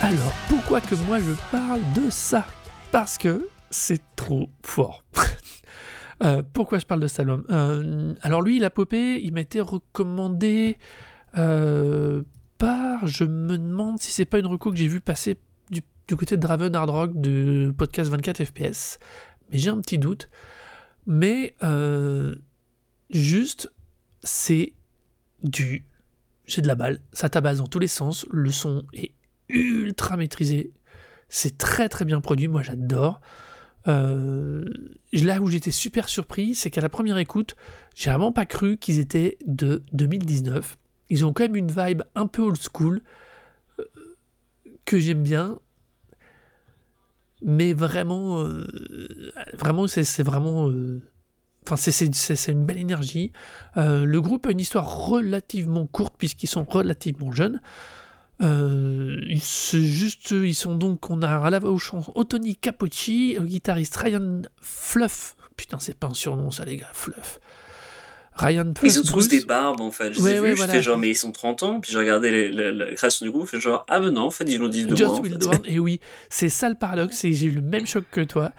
A: Alors, pourquoi que moi je parle de ça? Parce que c'est trop fort. [laughs] Euh, pourquoi je parle de cet album Euh, Alors lui, il a popé, il m'a été recommandé euh, par, je me demande si c'est pas une reco que j'ai vu passer du, du côté de Draven Hard Rock de podcast 24 FPS, mais j'ai un petit doute. Mais euh, juste, c'est du, c'est de la balle, ça tabasse dans tous les sens, le son est ultra maîtrisé. C'est très très bien produit, moi j'adore. Euh, là où j'étais super surpris, c'est qu'à la première écoute, j'ai vraiment pas cru qu'ils étaient de 2019. Ils ont quand même une vibe un peu old school euh, que j'aime bien, mais vraiment, euh, vraiment c'est vraiment, enfin c'est- une belle énergie. Le groupe a une histoire relativement courte puisqu'ils sont relativement jeunes. Euh, ils, se- juste, ils sont donc, on a à la voix au chant Ottoni Capocci, au guitariste Ryan Fluff. Putain, c'est pas un surnom ça, les gars, Fluff. Ryan Fluff.
B: Ils ont tous des barbes en fait. Je les
A: Ouais,
B: ai
A: ouais,
B: vus,
A: voilà.
B: je fais genre, mais ils sont 30 ans. Puis j'ai regardé la création du groupe, fais genre, ah ben non, en fait, ils l'ont dit de
A: Just
B: en fait.
A: Et oui, c'est ça le paradoxe, et j'ai eu le même choc que toi.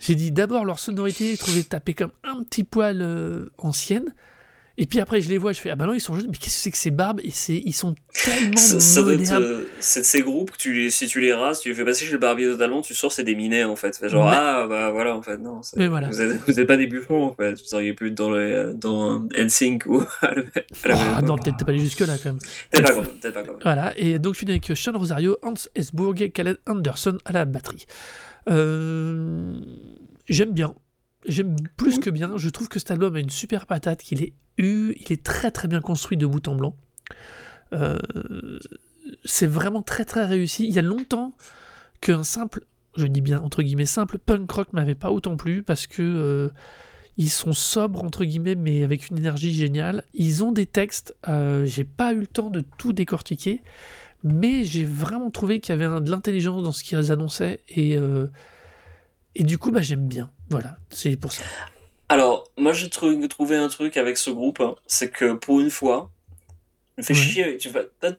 A: J'ai dit d'abord leur sonorité, je trouvais tapée comme un petit poil euh, ancienne. Et puis après, je les vois, je fais Ah bah non, ils sont jeunes, mais qu'est-ce que c'est que ces barbes? Et ils sont [laughs] tellement
B: Ça, ça doit être,
A: modernes.
B: euh, c'est de ces groupes que tu si tu les rases, tu les fais passer chez le barbier totalement, tu sors, c'est des minets en fait. Genre, ah bah voilà, en fait, non. c'est-
A: Mais voilà.
B: Vous êtes, vous êtes pas des buffons en fait. Vous pu être dans, le, dans NSYNC ou [laughs] à la, à la
A: Oh,
B: même
A: non, peut-être t'es pas allé jusque-là quand même.
B: Peut-être pas peut-être pas quand même.
A: Voilà, et donc je finis avec Sean Rosario, Hans Hesburg et Khaled Anderson à la batterie. Euh, J'aime bien. J'aime plus que bien. Je trouve que cet album a une super patate, qu'il est eu, il est très très bien construit de bout en blanc. Euh, c'est vraiment très très réussi. Il y a longtemps, qu'un simple, je dis bien entre guillemets simple, punk rock m'avait pas autant plu parce que euh, ils sont sobres entre guillemets, mais avec une énergie géniale. Ils ont des textes, euh, j'ai pas eu le temps de tout décortiquer, mais j'ai vraiment trouvé qu'il y avait un- de l'intelligence dans ce qu'ils annonçaient et et du coup bah j'aime bien. Voilà, c'est pour ça.
B: Alors, moi j'ai trou- trouvé un truc avec ce groupe, hein, c'est que pour une fois, tu fais
A: Ouais.
B: chier, tu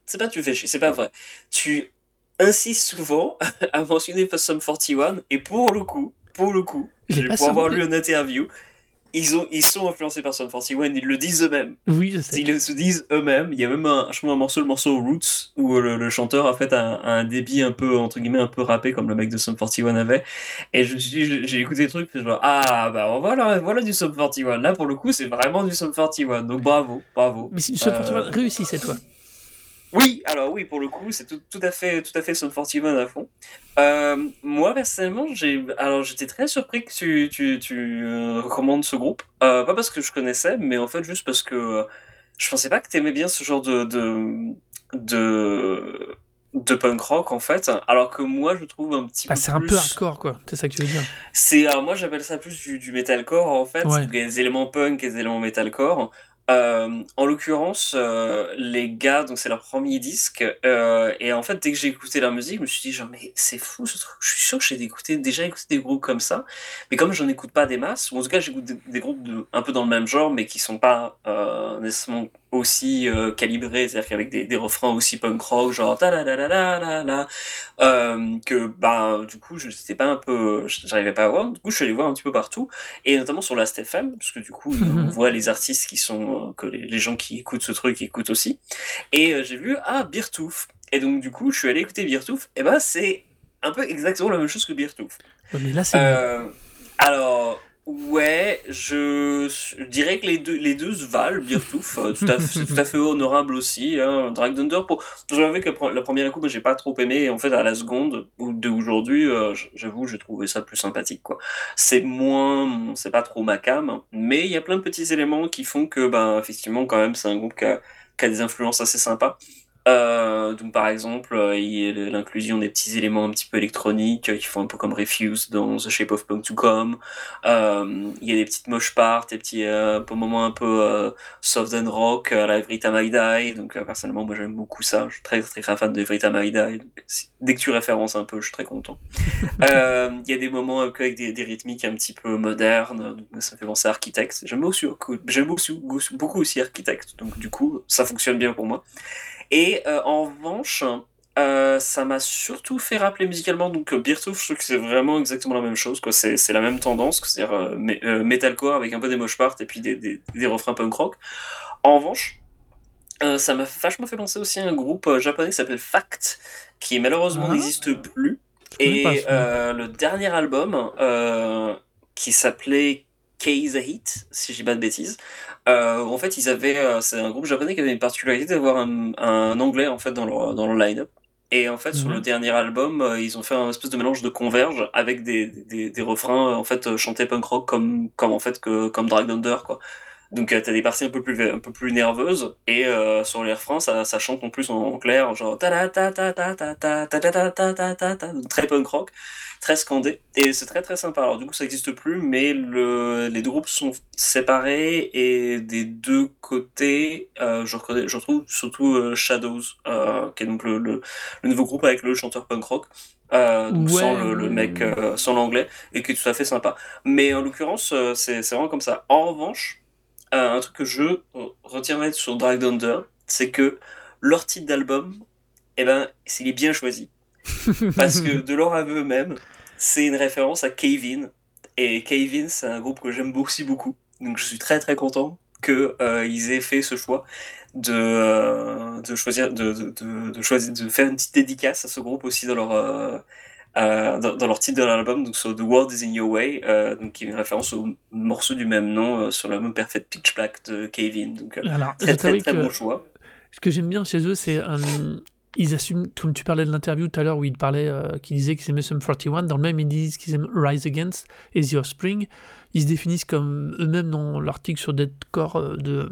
B: c'est pas tu fais chier, c'est pas vrai. Tu insistes souvent [laughs] à mentionner Sum 41, et pour le coup, pour le coup, pour avoir lu une interview, ils, ont, ils sont influencés par Sum 41, ils le disent eux-mêmes.
A: Oui, je sais.
B: Ils le se disent eux-mêmes. Il y a même un, je crois, un morceau, le morceau Roots, où le, le chanteur a fait un, un débit un peu, entre guillemets, un peu rappé, comme le mec de Sum 41 avait. Et je suis j'ai écouté le truc, puis je dit, ah, bah voilà, voilà du Sum 41. Là, pour le coup, c'est vraiment du Sum 41. Donc bravo, bravo.
A: Mais si
B: Euh,
A: euh... réussit cette fois.
B: Oui, alors oui, pour le coup, c'est tout, tout à fait, tout à fait Sum 41 à fond. Euh, moi, personnellement, j'ai, alors j'étais très surpris que tu, tu, tu euh, recommandes ce groupe. Euh, pas parce que je connaissais, mais en fait juste parce que je pensais pas que t'aimais bien ce genre de, de, de, de punk rock en fait. Alors que moi, je trouve un petit
A: Ah,
B: peu
A: c'est un peu hardcore quoi, c'est ça que tu veux dire.
B: C'est, alors moi j'appelle ça plus du, du metalcore en fait,
A: Ouais.
B: Des éléments punk et des éléments metalcore. Euh, en l'occurrence, euh, les gars, donc c'est leur premier disque, euh, et en fait dès que j'ai écouté leur musique, je me suis dit genre mais c'est fou ce truc, je suis sûr que j'ai écouté, déjà écouté des groupes comme ça, mais comme j'en écoute pas des masses, ou en tout cas j'écoute des, des groupes de, un peu dans le même genre, mais qui sont pas nécessairement aussi calibrés, c'est-à-dire qu'avec des, des refrains aussi punk rock, genre ta la la la la la la, que bah du coup je sais pas un peu, j'arrivais pas à voir, du coup je suis allé voir un petit peu partout, et notamment sur Last FM, parce que du coup on voit les artistes qui sont, que les, les gens qui écoutent ce truc écoutent aussi, et euh, j'ai vu ah Birtouf, et donc du coup je suis allé écouter Birtouf, et ben c'est un peu exactement la même chose que Birtouf.
A: Mais là c'est.
B: Euh, alors, ouais, je, dirais que les deux, les deux se valent, Birtouf, tout, à tout à fait honorable aussi. Hein. Drag Thunder, pour... j'avoue que la première écoute, j'ai pas trop aimé, en fait, à la seconde ou de aujourd'hui, euh, j'avoue, j'ai trouvé ça plus sympathique, quoi. C'est moins, c'est pas trop ma cam, mais il y a plein de petits éléments qui font que, ben, effectivement, quand même, c'est un groupe qui a des influences assez sympas. Euh, donc par exemple, euh, il y a l'inclusion des petits éléments un petit peu électroniques euh, qui font un peu comme Refuse dans The Shape of Punk to Come. Euh, il y a des petites moche parts, des petits euh, moments un peu euh, soft and rock à la Every Time I Die. Donc personnellement, moi j'aime beaucoup ça. Je suis très très, très fan de Every Time I Die. Donc, dès que tu références un peu, je suis très content. [laughs] Il y a des moments avec des, des rythmiques un petit peu modernes. Donc, ça me fait penser à Architect. J'aime aussi, j'aime aussi, beaucoup aussi Architect. Donc du coup, ça fonctionne bien pour moi. Et euh, en revanche, euh, ça m'a surtout fait rappeler musicalement, donc euh, Beertooth, je trouve que c'est vraiment exactement la même chose, quoi. C'est, c'est la même tendance, c'est-à-dire euh, euh, metalcore avec un peu des mosh parts et puis des, des, des refrains punk rock. En revanche, ça m'a vachement fait penser aussi à un groupe japonais qui s'appelle Fact, qui malheureusement
A: Ah.
B: n'existe plus.
A: Pas
B: Et le dernier album, qui s'appelait a Hit, si je dis pas de bêtises, euh, en fait, ils avaient, euh, c'est un groupe japonais qui avait une particularité d'avoir un, un anglais en fait dans leur, dans leur line-up. Et en fait, sur
A: Mhm.
B: le dernier album, euh, ils ont fait un espèce de mélange de converge avec des, des, des refrains en fait chantés punk rock comme, comme en fait que comme Drag Thunder quoi. Donc euh, t'as des parties un peu plus un peu plus nerveuses et euh, sur les refrains ça, ça chante en plus en, en clair genre ta ta ta ta ta ta ta ta ta ta très punk rock très scandé et c'est très très sympa alors du coup ça n'existe plus mais le les deux groupes sont séparés et des deux côtés euh, je, reconnais, je retrouve surtout euh, Shadows euh, qui est donc le, le, le nouveau groupe avec le chanteur punk rock euh, donc
A: Ouais,
B: sans le, le mec euh, sans l'anglais et qui est tout à fait sympa mais en l'occurrence euh, c'est c'est vraiment comme ça en revanche euh, un truc que je euh, retiendrai sur Drag Thunder, c'est que leur titre d'album, eh ben, c'est- il est bien choisi. Parce que [laughs] de leur aveu eux-mêmes, c'est une référence à Kevin. Et Kevin, c'est un groupe que j'aime aussi beaucoup. Donc je suis très très content qu'ils ils aient fait ce choix de, euh, de choisir de, de, de, de choisir de faire une petite dédicace à ce groupe aussi dans leur euh, dans, dans leur titre de l'album donc sur The World Is In Your Way euh, donc qui est une référence au morceau du même nom euh, sur l'album Perfect Pitch Black de Kevin donc euh,
A: Alors,
B: très très très
A: que
B: bon choix
A: ce que j'aime bien chez eux, c'est ils assument, comme tu parlais de l'interview tout à l'heure où ils parlaient, euh, qu'ils disaient qu'ils aimaient Sum 41, dans le même ils disent qu'ils aiment Rise Against et The Offspring. Ils se définissent comme eux-mêmes dans l'article sur Deadcore de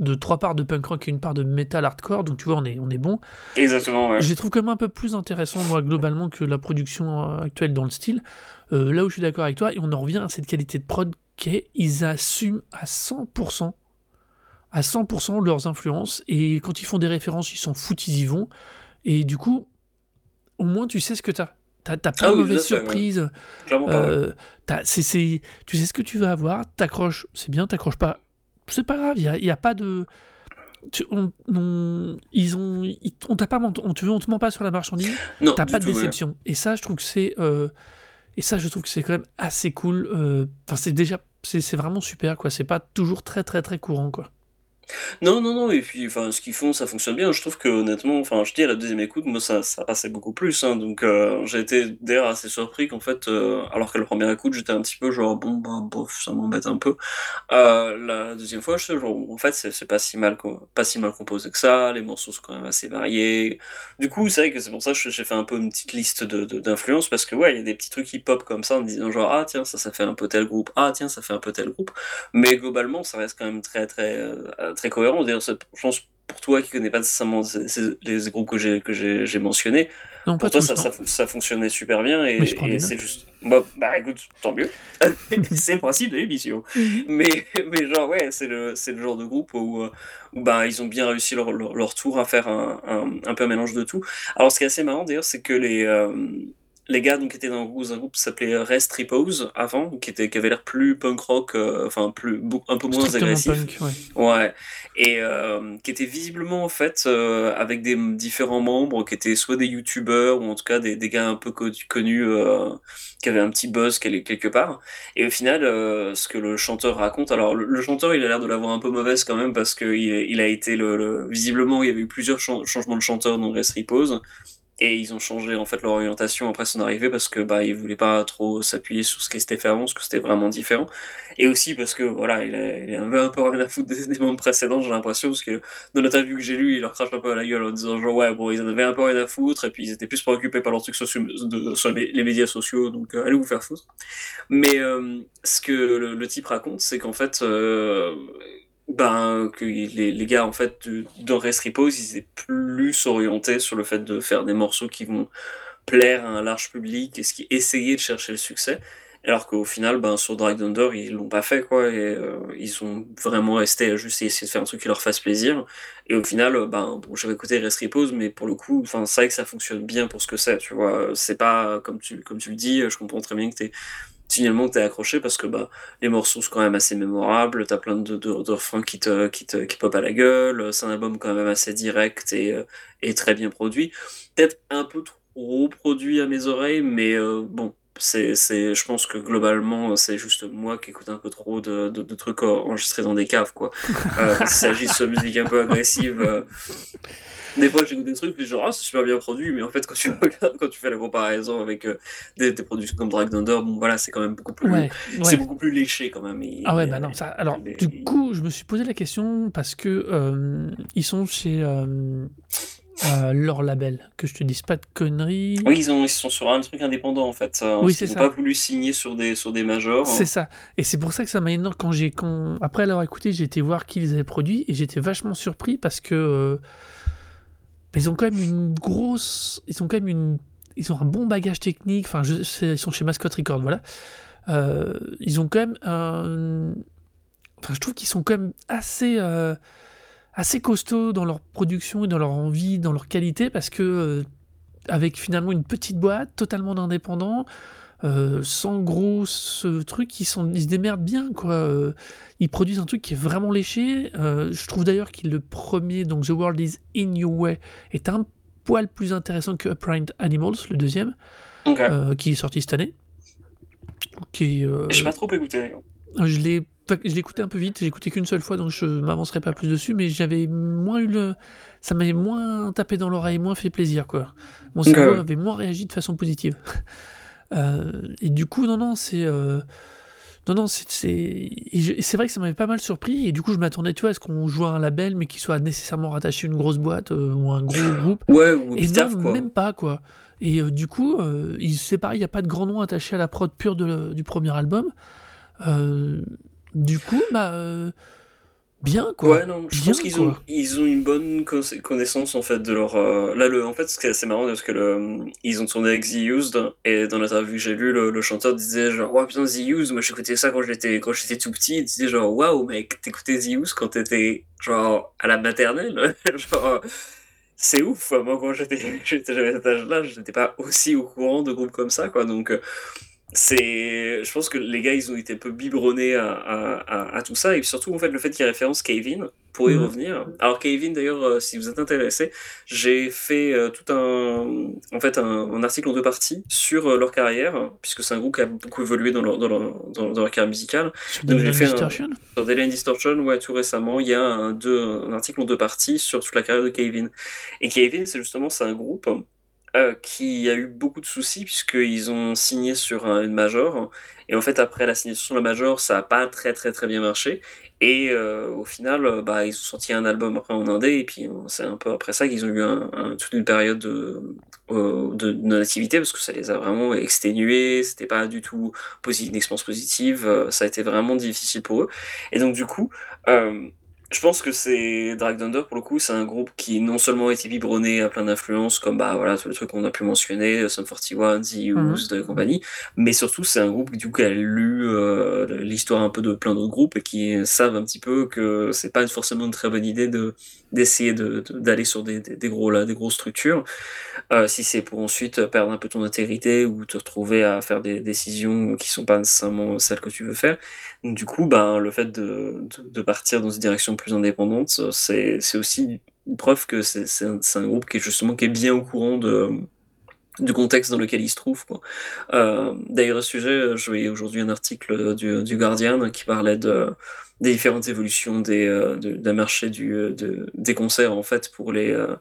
A: de trois parts de punk rock et une part de metal hardcore, donc tu vois, on est, on est bon.
B: Exactement, ouais.
A: Je les trouve quand même un peu plus intéressants, moi, globalement, que la production euh, actuelle dans le style. Euh, là où je suis d'accord avec toi, et on en revient à cette qualité de prod qui est, ils assument à 100%, à 100% leurs influences, et quand ils font des références, ils s'en foutent, ils y vont. Et du coup, au moins, tu sais ce que t'as. T'as t'as pas
B: Ah
A: de
B: oui. Clairement pas. ouais.
A: Euh, t'as- c'est- c'est- tu sais ce que tu vas avoir, t'accroches, c'est bien, t'accroches pas, c'est pas grave, il y a, pas de... tu- on, on- ils ont, ils- on t'a pas, on, tu veux, on te ment pas sur la marchandise,
B: Non,
A: t'as pas de déception. Et ça, je trouve que c'est, euh, et ça, je trouve que c'est quand même assez cool. euh, Enfin, c'est déjà, c'est c'est vraiment super, quoi. C'est pas toujours très, très, très courant, quoi.
B: Non, non, non, et puis ce qu'ils font, ça fonctionne bien. Je trouve que honnêtement, enfin, je dis à la deuxième écoute, moi, ça, ça passait beaucoup plus. hein. donc, euh, j'ai été d'ailleurs assez surpris qu'en fait, euh, alors que la première écoute, j'étais un petit peu genre, bon, bah, bof, ça m'embête un peu. Euh, la deuxième fois, je suis genre, en fait, c'est pas si mal, pas si mal composé que ça. Les morceaux sont quand même assez variés. Du coup, c'est vrai que c'est pour ça que j'ai fait un peu une petite liste de, de- d'influences parce que ouais, il y a des petits trucs qui pop comme ça en disant genre, ah tiens, ça, ça fait un peu tel groupe. Ah tiens, ça fait un peu tel groupe. Mais globalement, ça reste quand même très très euh, très cohérent. D'ailleurs, je pense pour toi qui connais pas nécessairement ces- ces- les groupes que j'ai que j'ai mentionnés,
A: Non, pas
B: pour toi ça, ça, ça fonctionnait super bien et, c'est juste. Bah, bah écoute, tant mieux. [laughs] c'est le principe de l'émission. Mais, mais genre, ouais, c'est le, c'est le genre de groupe où, euh, où bah, ils ont bien réussi leur, leur, leur tour à faire un, un, un peu un mélange de tout. Alors, ce qui est assez marrant d'ailleurs, c'est que les, euh, les gars donc, qui étaient dans un groupe, qui s'appelait Rest Repose avant, qui, était, qui avait l'air plus punk rock, euh, enfin, plus, un peu moins agressif.
A: punk, ouais.
B: Ouais, et euh, qui était visiblement en fait euh, avec des différents membres qui étaient soit des youtubeurs ou en tout cas des, des gars un peu co- connus qui avaient un petit buzz quel- quelque part. Et au final, ce que le chanteur raconte, alors le, le chanteur il a l'air de l'avoir un peu mauvaise quand même parce que il, a été le, le- visiblement il y avait eu plusieurs chan- changements de chanteur dans Rest Repose. Et ils ont changé en fait leur orientation après son arrivée parce que bah ils voulaient pas trop s'appuyer sur ce qui s'était fait avant, parce que c'était vraiment différent. Et aussi parce que voilà, il, avait un peu rien à foutre des, des précédents, j'ai l'impression, parce que dans l'interview que j'ai lu, il leur crache un peu à la gueule en disant genre ouais bon ils en avaient un peu rien à foutre et puis ils étaient plus préoccupés par leurs trucs sur les, médias sociaux, donc euh, allez vous faire foutre. Mais euh, ce que le, le type raconte, c'est qu'en fait euh, ben, que les, les gars en fait de- dans Rest Repose, ils étaient plus orientés sur le fait de faire des morceaux qui vont plaire à un large public et ce qui essayer de chercher le succès. Alors qu'au final, ben, sur Drag Thunder, ils l'ont pas fait, quoi, et euh, ils ont vraiment resté à juste essayer de faire un truc qui leur fasse plaisir. Et au final, euh, ben, j'avais écouté Rest Repose, mais pour le coup, enfin, c'est vrai que ça fonctionne bien pour ce que c'est, tu vois. C'est pas, comme tu, comme tu le dis, je comprends très bien que t'es, finalement, que t'es accroché parce que, bah, les morceaux sont quand même assez mémorables, t'as plein de, de, refrains qui te, qui te, qui pop à la gueule, c'est un album quand même assez direct et, euh, et très bien produit. Peut-être un peu trop produit à mes oreilles, mais euh, bon, c'est, c'est, je pense que globalement, c'est juste moi qui écoute un peu trop de, de, de trucs enregistrés dans des caves, quoi. Euh, [laughs] il s'agit de musique un peu agressive, euh, des fois j'écoute des trucs, puis genre, ah, c'est super bien produit, mais en fait, quand tu [laughs] regardes, quand tu fais la comparaison avec euh, des, des productions comme Drag Thunder, bon, voilà, c'est quand même beaucoup plus,
A: Ouais,
B: c'est
A: ouais.
B: beaucoup plus léché quand même. Et-
A: Ah ouais,
B: et-
A: bah non, ça. Alors, du coup, je me suis posé la question parce que ils sont chez euh, leur label, que je te dise pas de conneries.
B: Oui, ils, ont, ils sont sur un truc indépendant en fait. euh,
A: Oui, c'est ça.
B: n'ont pas voulu signer sur des, sur des majors.
A: C'est ça. Et c'est pour ça que ça m'a énorme quand j'ai quand après l'avoir écouté, j'ai été voir qui les avait produits et j'étais vachement surpris parce que euh, ils ont quand même une grosse, ils ont quand même une, ils ont un bon bagage technique. Enfin, je, ils sont chez Mascot Record, voilà. Euh, ils ont quand même un, enfin, je trouve qu'ils sont quand même assez assez costauds dans leur production et dans leur envie, dans leur qualité parce que euh, avec finalement une petite boîte totalement indépendant euh, sans gros ce truc, ils, sont, ils se démerdent bien, quoi. Euh, ils produisent un truc qui est vraiment léché. Je trouve d'ailleurs que le premier, donc The World is in Your Way, est un poil plus intéressant que Upright Animals, le deuxième, qui est sorti cette année. Qui,
B: J'ai pas trop écouté.
A: je l'ai je écouté un peu vite, j'ai écouté qu'une seule fois, donc je m'avancerai pas plus dessus, mais j'avais moins eu le... Ça m'avait moins tapé dans l'oreille, moins fait plaisir, quoi. Mon cerveau
B: ouais.
A: avait moins réagi de façon positive. [laughs] Euh, et du coup, non, non, c'est... euh, Non, non, c'est c'est vrai que ça m'avait pas mal surpris, et du coup, je m'attendais, tu vois, à ce qu'on joue à un label, mais qui soit nécessairement rattaché à une grosse boîte euh, ou un gros groupe.
B: Ouais, ou
A: Et
B: quoi.
A: même pas, quoi. Et du coup, il- c'est pareil, il n'y a pas de grand nom attaché à la prod pure de- du premier album. Euh, du coup, bah, euh, bien quoi.
B: Ouais, non, je
A: Bien,
B: pense qu'ils ont, ils ont une bonne co- connaissance en fait de leur. euh, Là, le, en fait, ce qui est assez marrant, parce que le, ils ont tourné avec The Used, et dans l'interview que j'ai lu, le, le chanteur disait genre, ouais, putain, The Used, moi j'écoutais ça quand j'étais quand j'étais tout petit, il disait genre, waouh, mec, t'écoutais The Used quand t'étais genre à la maternelle, [laughs] genre. C'est ouf, moi quand j'étais [laughs] j'étais- j'avais cet âge-là, je n'étais pas aussi au courant de groupes comme ça, quoi. Donc, euh, c'est, je pense que les gars, ils ont été un peu biberonnés à, à, à, à tout ça, et surtout, en fait, le fait qu'il référence Kevin, pour y
A: Mhm.
B: revenir. Alors, Kevin, d'ailleurs, euh, si vous êtes intéressé, j'ai fait euh, tout un, en fait, un, un article en deux parties sur euh, leur carrière, puisque c'est un groupe qui a beaucoup évolué dans leur, dans leur, dans, dans leur carrière musicale.
A: Sur
B: Donc, j'ai fait un-
A: Distortion?
B: Sur Delay and Distortion, ouais, tout récemment, il y a un, deux, un article en deux parties sur toute la carrière de Kevin. Et Kevin, c'est justement, c'est un groupe euh, qui a eu beaucoup de soucis puisqu'ils ont signé sur un- une major. Et en fait, après la signature sur la major, ça n'a pas très très très bien marché. Et euh, au final, euh, bah, ils ont sorti un album en indé. Et puis, euh, c'est un peu après ça qu'ils ont eu un, un- toute une période de, euh, de non-activité parce que ça les a vraiment exténués. C'était pas du tout une expérience positive. ça a été vraiment difficile pour eux. Et donc, du coup, euh, je pense que c'est Drag Thunder pour le coup, c'est un groupe qui non seulement a été biberonné à plein d'influences comme bah voilà tous les trucs qu'on a pu mentionner, Sum 41, The Used et compagnie, mais surtout c'est un groupe du coup qui a lu euh, l'histoire un peu de plein d'autres groupes et qui savent un petit peu que c'est pas forcément une très bonne idée de d'essayer de, de- d'aller sur des, des, gros là, des grosses structures euh, si c'est pour ensuite perdre un peu ton intégrité ou te retrouver à faire des décisions qui sont pas nécessairement celles que tu veux faire. Du coup, ben, le fait de, de, partir dans une direction plus indépendante, c'est aussi une preuve que c'est un, groupe qui est justement qui est bien au courant de du contexte dans lequel il se trouve. Euh, D'ailleurs, à ce sujet, je voyais aujourd'hui un article du, du Guardian qui parlait de, des différentes évolutions des, euh, de, d'un marché du, de, des concerts en fait pour les euh,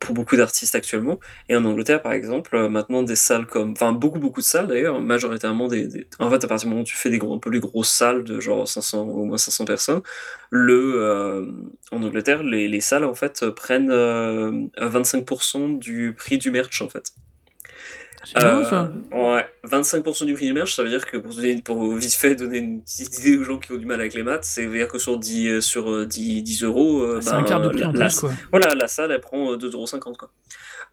B: pour beaucoup d'artistes actuellement. Et en Angleterre, par exemple, euh, maintenant des salles comme, enfin beaucoup beaucoup de salles d'ailleurs, majoritairement des, en fait à partir du moment où tu fais des gros, un peu les grosses salles de genre 500 au moins 500 personnes, le euh, en Angleterre les, les salles en fait prennent euh, 25% du prix du merch en fait.
A: C'est bien ça.
B: Euh, ouais, 25% du prix du merch, ça veut dire que pour, donner, pour vite fait donner une petite idée aux gens qui ont du mal avec les maths, c'est veut dire que sur 10, euh, sur euh, 10, 10 euros, euh,
A: C'est
B: ben,
A: un quart de prix
B: la-
A: en
B: la-
A: plus quoi.
B: voilà, la salle, elle prend euh, 2,50€. Quoi.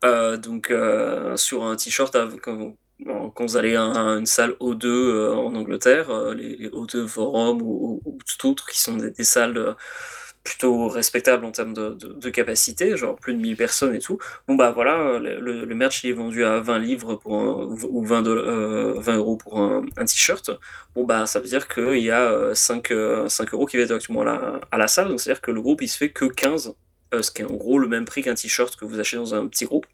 B: Euh, donc, euh, sur un t-shirt, quand, quand vous allez à, un- une salle O2 euh, en Angleterre, les, les O2 Forum ou, ou, ou tout autre, qui sont des, des salles plutôt respectables en termes de, de, capacité, genre plus de 1000 personnes et tout, bon bah voilà, le, merch il est vendu à 20 livres ou 20, doll- euh, 20 euros pour un, t-shirt. Bon bah ça veut dire qu'il y a euh, 5, euh, 5 euros qui va directement à la, à la salle, donc c'est-à-dire que le groupe il se fait que 15 euh, ce qui est en gros le même prix qu'un t-shirt que vous achetez dans un petit groupe.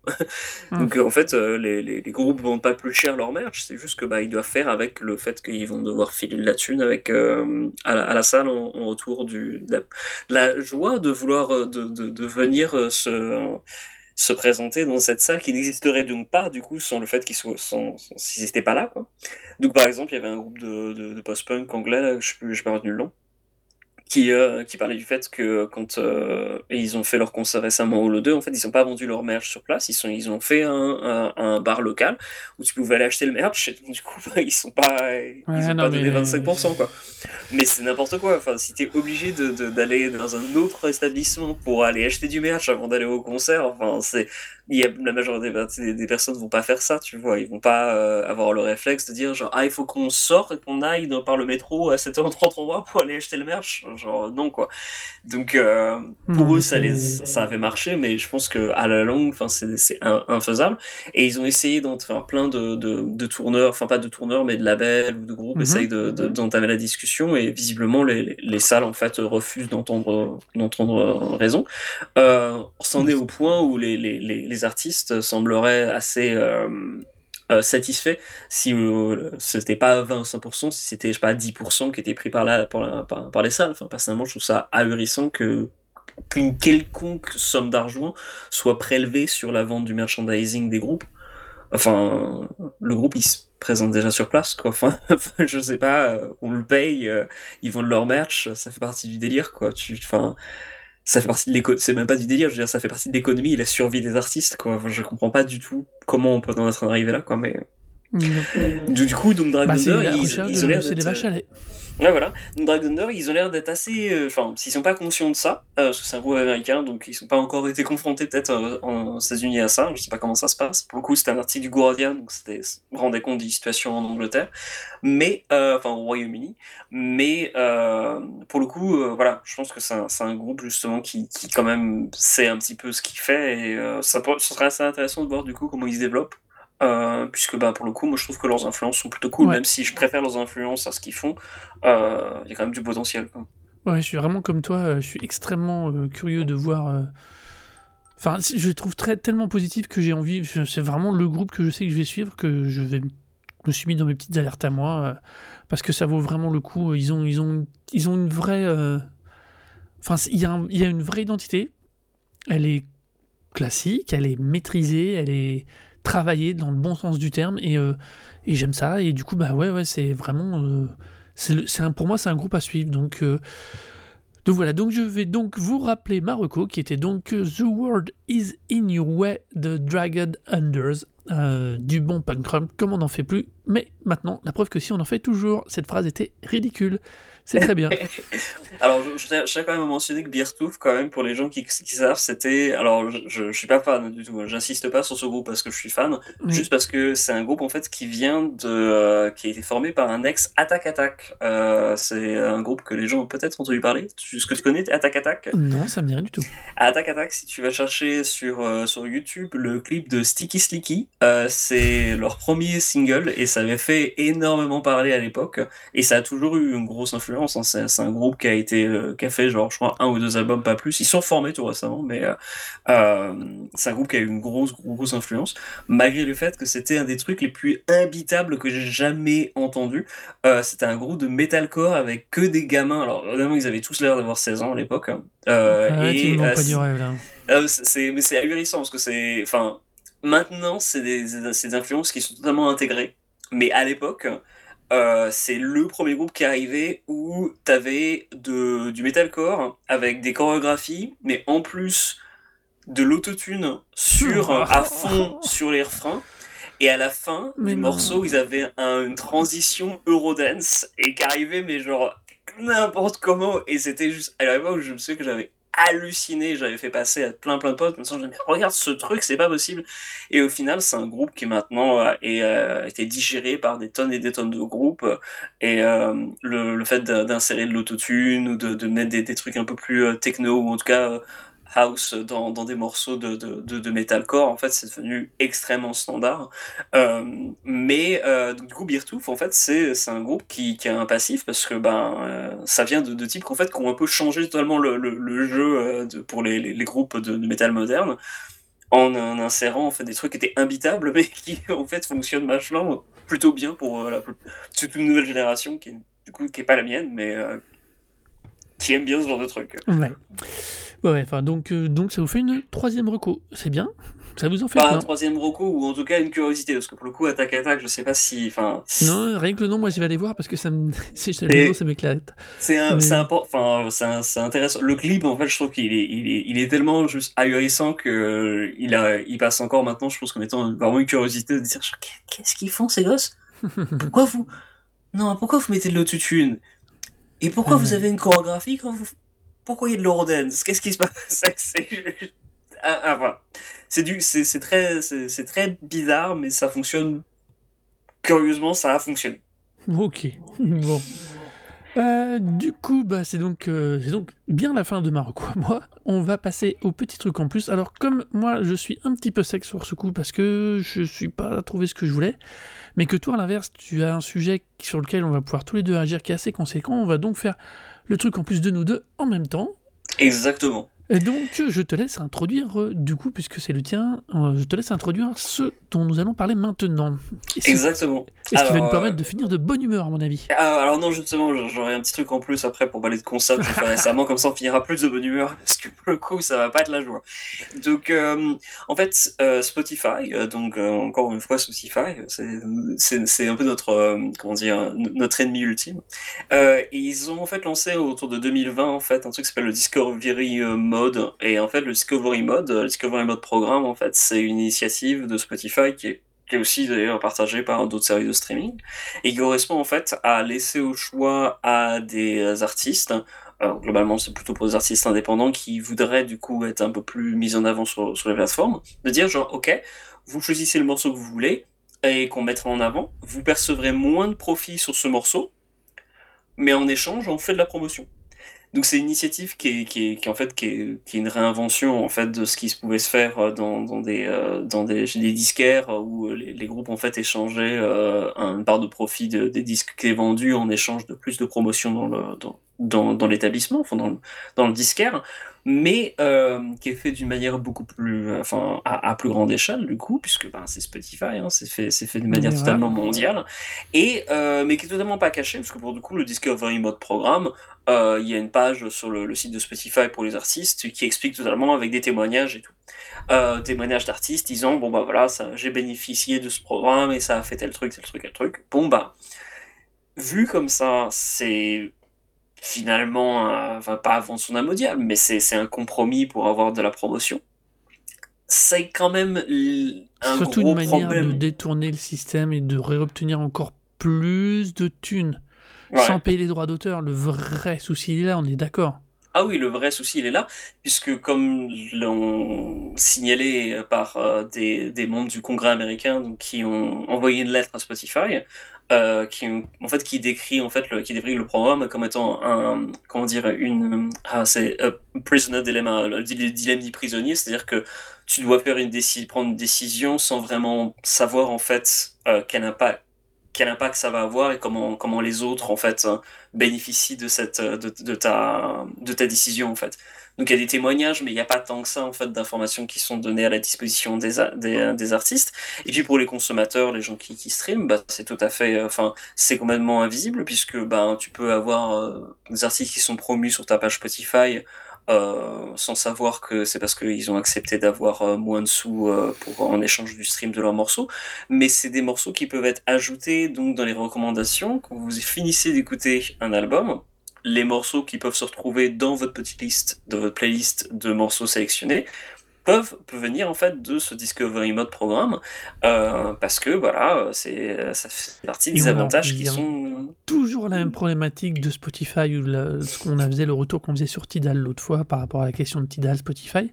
B: Donc euh, en fait, euh, les, les, les groupes vendent pas plus cher leur merch, c'est juste que bah ils doivent faire avec le fait qu'ils vont devoir filer de la thune avec euh, à, la, à la salle en, en retour du de la, de la joie de vouloir euh, de, de, de venir euh, se se présenter dans cette salle qui n'existerait donc pas du coup sans le fait qu'ils soient sans, sans- s'ils n'étaient pas là quoi. Donc par exemple, il y avait un groupe de, de, de post-punk anglais, là, je sais plus, j'ai pas retenu le nom qui, euh, qui parlait du fait que quand euh, ils ont fait leur concert récemment au Lo2, en fait, ils n'ont pas vendu leur merch sur place, ils, sont, ils ont fait un, un, un bar local où tu pouvais aller acheter le merch, et du coup, [laughs] ils sont pas, ils
A: Ouais,
B: ont
A: non,
B: pas donné
A: mais-
B: 25%, quoi. Mais c'est n'importe quoi, enfin, si t'es obligé de, de- d'aller dans un autre établissement pour aller acheter du merch avant d'aller au concert, enfin, c'est, y a, la majorité des, des personnes vont pas faire ça, tu vois, ils vont pas euh, avoir le réflexe de dire genre, ah, il faut qu'on sorte et qu'on aille dans- par le métro à 7h30 endroit pour aller acheter le merch, genre, non, quoi. Donc, euh, pour eux, ça, les, ça avait marché, mais je pense que à la longue, c'est c'est in- infaisable. Et ils ont essayé d'en faire plein de, de, de tourneurs, enfin pas de tourneurs, mais de labels ou de groupes,
A: Mhm.
B: essayent de- de- d'entamer la discussion. Et visiblement, les, les- les salles en fait refusent d'entendre euh, raison. Euh, c'en est au point où les, les, les, artistes sembleraient assez euh, euh, satisfaits si euh, c'était pas 20 ou 5%, si c'était je sais pas 10% qui était pris par, la, par, la- par, les salles. Enfin, personnellement, je trouve ça ahurissant que qu'une quelconque somme d'argent soit prélevée sur la vente du merchandising des groupes. Enfin, le groupe, il se présente déjà sur place, quoi. Enfin, [laughs] je sais pas, on le paye, ils vendent leur merch, ça fait partie du délire, quoi. Tu, enfin, ça fait partie de l'éco, c'est même pas du délire, je veux dire, ça fait partie de l'économie et la survie des artistes, quoi. Enfin, je comprends pas du tout comment on peut en être arrivé là, quoi, mais...
A: Non.
B: Du, du coup, donc Drag
A: Bah, c'est
B: Thunder,
A: la
B: ils,
A: recherche
B: ils
A: de-
B: ont l'air
A: c'est des vaches à lait.
B: Ouais, voilà. Donc, Dragon Thunder, ils ont l'air d'être assez. euh, Enfin, s'ils sont pas conscients de ça, euh, parce que c'est un groupe américain, donc ils sont pas encore été confrontés peut-être euh, aux États-Unis à ça. Je sais pas comment ça se passe. Pour le coup, c'était un article du Guardian, donc c'était rendait compte des situations en Angleterre, mais euh, enfin au Royaume-Uni. Mais euh, pour le coup, euh, voilà, je pense que c'est un, groupe justement qui, qui quand même sait un petit peu ce qu'il fait et euh, ça, ce serait assez intéressant de voir du coup comment ils se développent. Euh, puisque bah, pour le coup, moi je trouve que leurs influences sont plutôt cool,
A: Ouais.
B: même si je préfère leurs influences à ce qu'ils font, euh, il y a quand même du potentiel.
A: Ouais, je suis vraiment comme toi, euh, je suis extrêmement euh, curieux de voir. Enfin, je les trouve très, tellement positif que j'ai envie. C'est vraiment le groupe que je sais que je vais suivre, que je vais. Me suis mis dans mes petites alertes à moi, parce que ça vaut vraiment le coup. Ils ont, ils ont, ils ont une vraie. Enfin, il y, a un- il y a une vraie identité. Elle est classique, elle est maîtrisée, elle est travaillée dans le bon sens du terme, et, euh, et j'aime ça. Et du coup, bah ouais, ouais, c'est vraiment. euh, c'est pour moi, c'est un groupe à suivre. Donc, euh, donc voilà, donc je vais donc vous rappeler Marocco, qui était donc The World is in Your Way de Dragon Unders, du bon punk rock, comme on n'en fait plus. Mais maintenant, la preuve que si on en fait toujours, cette phrase était ridicule. C'est très bien. [laughs]
B: Alors, je, je tiens je tiens quand même à mentionner que Beertooth, quand même, pour les gens qui, qui savent, c'était. Alors, je, je suis pas fan du tout, hein. j'insiste pas sur ce groupe parce que je suis fan, juste parce que c'est un groupe en fait qui vient de. euh, qui a été formé par un ex Attack Attack. Euh, c'est un groupe que les gens ont peut-être entendu parler. Est-ce que tu connais Attack Attack?
A: Non, ça me dit rien du tout.
B: Attack Attack, si tu vas chercher sur, euh, sur YouTube le clip de Sticky Slicky, c'est leur premier single et ça avait fait énormément parler à l'époque et ça a toujours eu une grosse influence. Hein. C'est un groupe qui a été euh, qui a fait genre je crois un ou deux albums pas plus. Ils sont formés tout récemment, mais euh, euh, c'est un groupe qui a eu une grosse grosse, influence malgré le fait que c'était un des trucs les plus imbitables que j'ai jamais entendu. C'était un groupe de metalcore avec que des gamins. Alors évidemment ils avaient tous l'air d'avoir 16 ans à l'époque. hein. C'est- mais c'est ahurissant parce que c'est enfin maintenant c'est des, c'est des influences qui sont totalement intégrées mais à l'époque euh, c'est le premier groupe qui est arrivé où t'avais de du metalcore avec des chorégraphies mais en plus de l'autotune sur à fond sur les refrains. Et à la fin
A: Mais
B: du
A: non.
B: morceau ils avaient un- une transition Eurodance et qui arrivait mais genre n'importe comment. Et c'était juste à l'époque je me souviens que j'avais halluciné. J'avais fait passer à plein plein de potes. Me disant regarde ce truc c'est pas possible. Et au final c'est un groupe qui maintenant euh, est, euh, été digéré par des tonnes et des tonnes de groupes. Et euh, le, fait d'in- d'insérer de l'autotune ou de, mettre des, des trucs un peu plus euh, techno ou en tout cas euh, house dans, des morceaux de, de, metalcore en fait c'est devenu extrêmement standard. Euh, mais euh, du coup en fait c'est un groupe qui, qui a un passif parce que ben euh, ça vient de, types qu'en fait qui ont un peu changé totalement le, le, jeu euh, pour les, groupes de, de métal moderne en, insérant en fait des trucs qui étaient imbitables [laughs] mais qui en fait fonctionnent vachement plutôt bien pour toute une nouvelle génération qui du coup qui est pas la mienne mais qui aime bien ce genre de trucs.
A: Ouais. Ouais, enfin, donc, euh, donc ça vous fait une troisième reco. C'est bien? Ça vous en fait
B: Pas un troisième roco ou en tout cas une curiosité parce que pour le coup Attack Attack je sais pas si enfin
A: Non, rien que le nom, moi je vais aller voir parce que ça me. [laughs] C'est le
B: Et-
A: nom, ça m'éclate.
B: C'est un,
A: Mais-
B: c'est impor- enfin, c'est intéressant. Le clip, en fait, je trouve qu'il est, il est, il est tellement juste ahurissant que euh, il a, il passe encore maintenant, je pense, comme étant vraiment une curiosité de dire qu'est-ce qu'ils font ces gosses? [laughs] Pourquoi vous, non, pourquoi vous mettez de l'autotune? Et pourquoi vous
A: Ouais.
B: avez une chorégraphie quand vous, pourquoi il y a de l'eurodance? Qu'est-ce qui se passe? [laughs] C'est- ah, ah, voilà. Du, c'est très, c'est très bizarre, mais ça fonctionne. Curieusement, ça a fonctionné.
A: Ok, [laughs] bon. Euh, du coup, bah, c'est donc, euh, donc bien la fin de Marocco. Moi, on va passer au petit truc en plus. Alors, comme moi, je suis un petit peu sec sur ce coup parce que je suis pas trouvé ce que je voulais, mais que toi, à l'inverse, tu as un sujet sur lequel on va pouvoir tous les deux agir qui est assez conséquent. On va donc faire le truc en plus de nous deux en même temps.
B: Exactement.
A: Et donc, je te laisse introduire, euh, du coup, puisque c'est le tien, euh, je te laisse introduire ce dont nous allons parler maintenant.
B: Exactement.
A: et ce qui va nous permettre
B: euh,
A: de finir de bonne humeur, à mon avis.
B: Ah, alors non, justement, j'aurai un petit truc en plus après pour parler de concept que j'ai fait [laughs] récemment, comme ça on finira plus de bonne humeur, [laughs] parce que pour le coup, ça va pas être la joie. Donc, en fait, Spotify, donc encore une fois Spotify, c'est- un peu notre, comment dire, notre ennemi ultime. Et ils ont en fait lancé autour de 2020 en fait un truc qui s'appelle le Discovery euh, Et en fait, le Discovery Mode, le Discovery Mode programme, en fait, c'est une initiative de Spotify qui est aussi d'ailleurs partagé par d'autres services de streaming, et qui correspond en fait à laisser au choix à des artistes, alors globalement c'est plutôt pour des artistes indépendants qui voudraient du coup être un peu plus mis en avant sur, sur les plateformes, de dire genre ok, vous choisissez le morceau que vous voulez et qu'on mettra en avant, vous percevrez moins de profit sur ce morceau, mais en échange on fait de la promotion. Donc c'est une initiative qui est, qui est, qui en fait qui est, qui est, une réinvention en fait de ce qui se pouvait se faire euh, dans, dans des euh, dans des, des, disquaires où les, groupes en fait échangeaient euh, une part de profit de, des disques qui est vendus en échange de plus de promotion dans le dans, dans, dans l'établissement, enfin dans dans le disquaire, mais euh, qui est fait d'une manière beaucoup plus, enfin à, à, plus grande échelle du coup, puisque ben, c'est Spotify, hein, c'est fait c'est fait d'une manière ouais. totalement mondiale, et euh, mais qui est totalement pas caché, parce que pour du coup le Discovery Mode programme euh, il y a une page sur le, le, site de Spotify pour les artistes qui explique totalement avec des témoignages et tout. Témoignages d'artistes disant bon bah voilà, j'ai bénéficié de ce programme et ça a fait tel truc, tel truc, tel truc. Bon bah, vu comme ça, c'est finalement, euh, enfin pas avant son amodiable, mais c'est un compromis pour avoir de la promotion. C'est quand même un
A: Surtout
B: gros
A: une manière
B: problème.
A: de détourner le système et de réobtenir encore plus de thunes ouais. sans payer les droits d'auteur. Le vrai souci, il est là, on est d'accord.
B: Ah oui, le vrai souci, il est là, puisque comme l'ont signalé par euh, des, des, membres du Congrès américain donc, qui ont envoyé une lettre à Spotify, euh, qui, en fait, qui décrit en fait le, qui décrit le programme comme étant un comment dire une ah, c'est prisoner dilemma le dilemme du prisonnier c'est-à-dire que tu dois faire une décision prendre une décision sans vraiment savoir en fait euh, quel impact quel impact ça va avoir et comment, comment les autres en fait bénéficient de cette de, de ta de ta décision en fait. Donc il y a des témoignages, mais il n'y a pas tant que ça en fait d'informations qui sont données à la disposition des, des, des, artistes. Et puis pour les consommateurs, les gens qui, qui streament, bah, c'est tout à fait, enfin c'est complètement invisible puisque bah, tu peux avoir euh, des artistes qui sont promus sur ta page Spotify euh, sans savoir que c'est parce qu'ils ont accepté d'avoir euh, moins de sous euh, pour, en échange du stream de leurs morceaux. Mais c'est des morceaux qui peuvent être ajoutés donc dans les recommandations quand vous finissez d'écouter un album. Les morceaux qui peuvent se retrouver dans votre petite liste, dans votre playlist de morceaux sélectionnés, peuvent, peuvent venir en fait de ce Discovery Mode programme euh, parce que voilà, c'est ça fait partie des avantages qui sont
A: toujours la même problématique de Spotify ou la, ce qu'on a faisait le retour qu'on faisait sur Tidal l'autre fois par rapport à la question de Tidal Spotify,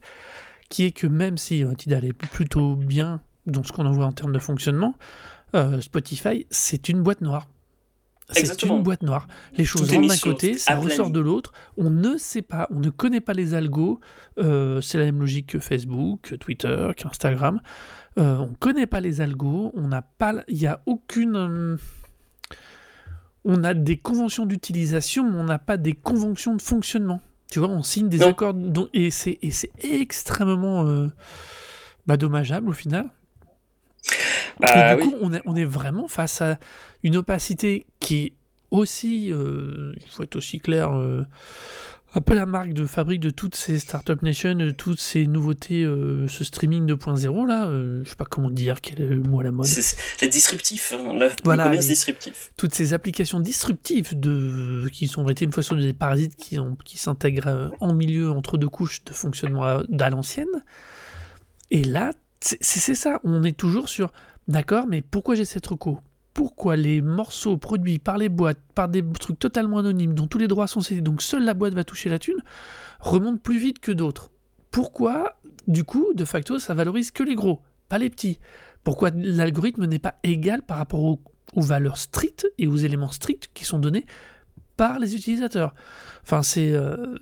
A: qui est que même si euh, Tidal est plutôt bien dans ce qu'on en voit en termes de fonctionnement, euh, Spotify c'est une boîte noire. C'est une boîte noire. Les choses rentrent d'un côté, ça ressort de l'autre. On ne sait pas, on ne connaît pas les algos. Euh, c'est la même logique que Facebook, que Twitter, qu'Instagram. Euh, on ne connaît pas les algos. On n'a pas, il n'y a aucune. Euh, on a des conventions d'utilisation, mais on n'a pas des conventions de fonctionnement. Tu vois, on signe des non. accords dont, et c'est extrêmement euh, bah, dommageable au final.
B: Bah,
A: et du
B: oui.
A: coup, on est, on est vraiment face à une opacité qui est aussi, euh, il faut être aussi clair, euh, un peu la marque de fabrique de toutes ces Startup Nation, de toutes ces nouveautés, euh, ce streaming 2.0 là, je sais pas comment dire, quel est le mot à la mode.
B: C'est disruptif, hein, le,
A: voilà,
B: commerce disruptif.
A: Toutes ces applications disruptives de, qui sont été une fois sur des parasites qui, ont, qui s'intègrent en milieu entre deux couches de fonctionnement à, à l'ancienne. Et là, c'est ça, on est toujours sur, d'accord, mais pourquoi j'ai cette reco? Pourquoi les morceaux produits par les boîtes, par des trucs totalement anonymes, dont tous les droits sont cédés, donc seule la boîte va toucher la thune, remontent plus vite que d'autres. Pourquoi, du coup, de facto, ça valorise que les gros, pas les petits? Pourquoi l'algorithme n'est pas égal par rapport aux, valeurs strictes et aux éléments stricts qui sont donnés par les utilisateurs? Enfin, c'est... Euh,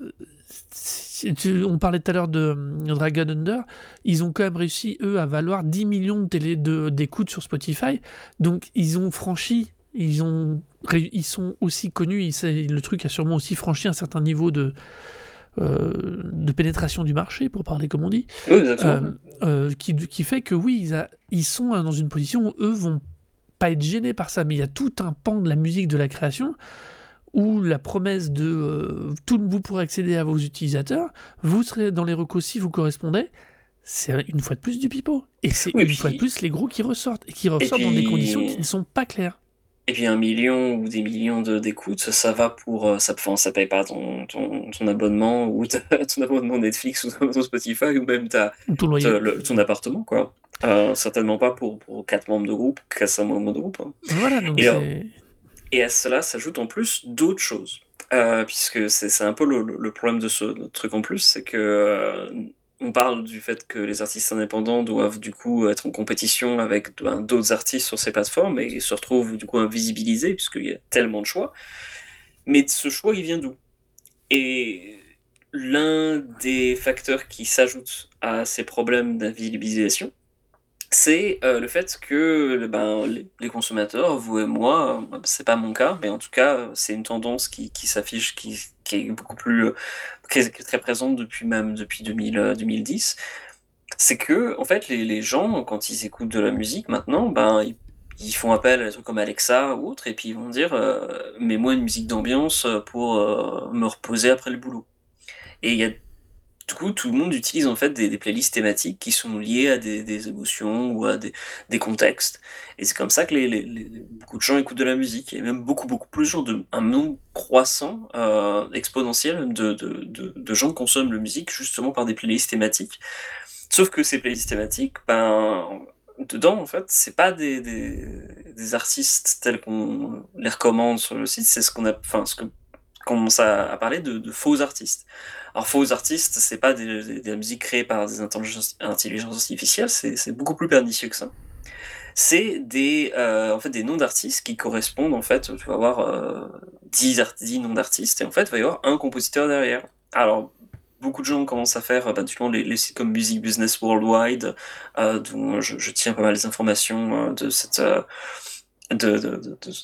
A: on parlait tout à l'heure de Dragon Under, ils ont quand même réussi, eux, à valoir 10 millions de télé d'écoute sur Spotify. Donc, ils ont franchi, ils, ont, ils sont aussi connus, ils, le truc a sûrement aussi franchi un certain niveau de, euh, de pénétration du marché, pour parler comme on dit.
B: Oui, euh,
A: euh, qui, qui, fait que oui, ils, a, ils sont dans une position où eux vont pas être gênés par ça, mais il y a tout un pan de la musique, de la création ou la promesse de euh, tout vous pourrez accéder à vos utilisateurs, vous serez dans les recos si vous correspondez, c'est une fois de plus du pipeau. Et c'est
B: oui,
A: une
B: puis...
A: fois de plus les gros qui ressortent, et qui ressortent et puis... dans des conditions qui ne sont pas claires.
B: Et puis un million ou des millions de- d'écoutes, ça va pour. euh, Ça, enfin, ça paye pas ton, ton, ton abonnement ou ta- [laughs] ton abonnement Netflix ou ton Spotify ou même ta,
A: le loyer.
B: ta- le- ton appartement, quoi. Euh, certainement pas pour, pour 4 membres de groupe, 4-5 membres de groupe. hein.
A: Voilà, donc
B: Et. Et à cela s'ajoute en plus d'autres choses. Euh, puisque c'est un peu le, problème de ce truc en plus, c'est que euh, on parle du fait que les artistes indépendants doivent du coup être en compétition avec ben, d'autres artistes sur ces plateformes et se retrouvent du coup invisibilisés puisqu'il y a tellement de choix. Mais ce choix, il vient d'où? Et l'un des facteurs qui s'ajoutent à ces problèmes d'invisibilisation, c'est euh, le fait que ben, les, consommateurs, vous et moi, euh, c'est pas mon cas, mais en tout cas, euh, c'est une tendance qui, qui s'affiche, qui, qui est beaucoup plus euh, est très présente depuis même depuis 2000, euh, 2010. C'est que en fait, les, les gens, quand ils écoutent de la musique maintenant, ben ils, font appel à des trucs comme Alexa ou autre, et puis ils vont dire euh, mets-moi une musique d'ambiance pour euh, me reposer après le boulot. Et du coup, tout le monde utilise en fait des, playlists thématiques qui sont liées à des, émotions ou à des, contextes. Et c'est comme ça que les, beaucoup de gens écoutent de la musique. Et même beaucoup, beaucoup plus, de, un nombre croissant, euh, exponentiel de, de, de, de gens consomment la musique justement par des playlists thématiques. Sauf que ces playlists thématiques, ben, dedans, en fait, c'est pas des, artistes tels qu'on les recommande sur le site, c'est ce qu'on a, enfin, ce que commence à, parler de faux artistes. Alors, faux artistes, c'est pas des, des- de la musique créée par des intelligences, intelligences artificielles, c'est beaucoup plus pernicieux que ça. C'est des, euh, en fait, des noms d'artistes qui correspondent, en fait, tu vas avoir euh, 10, art- 10 noms d'artistes, et en fait, il va y avoir un compositeur derrière. Alors, beaucoup de gens commencent à faire, bah, du coup, les, les sites comme Music Business Worldwide, euh, dont je, tiens pas mal les informations euh, de cette... de,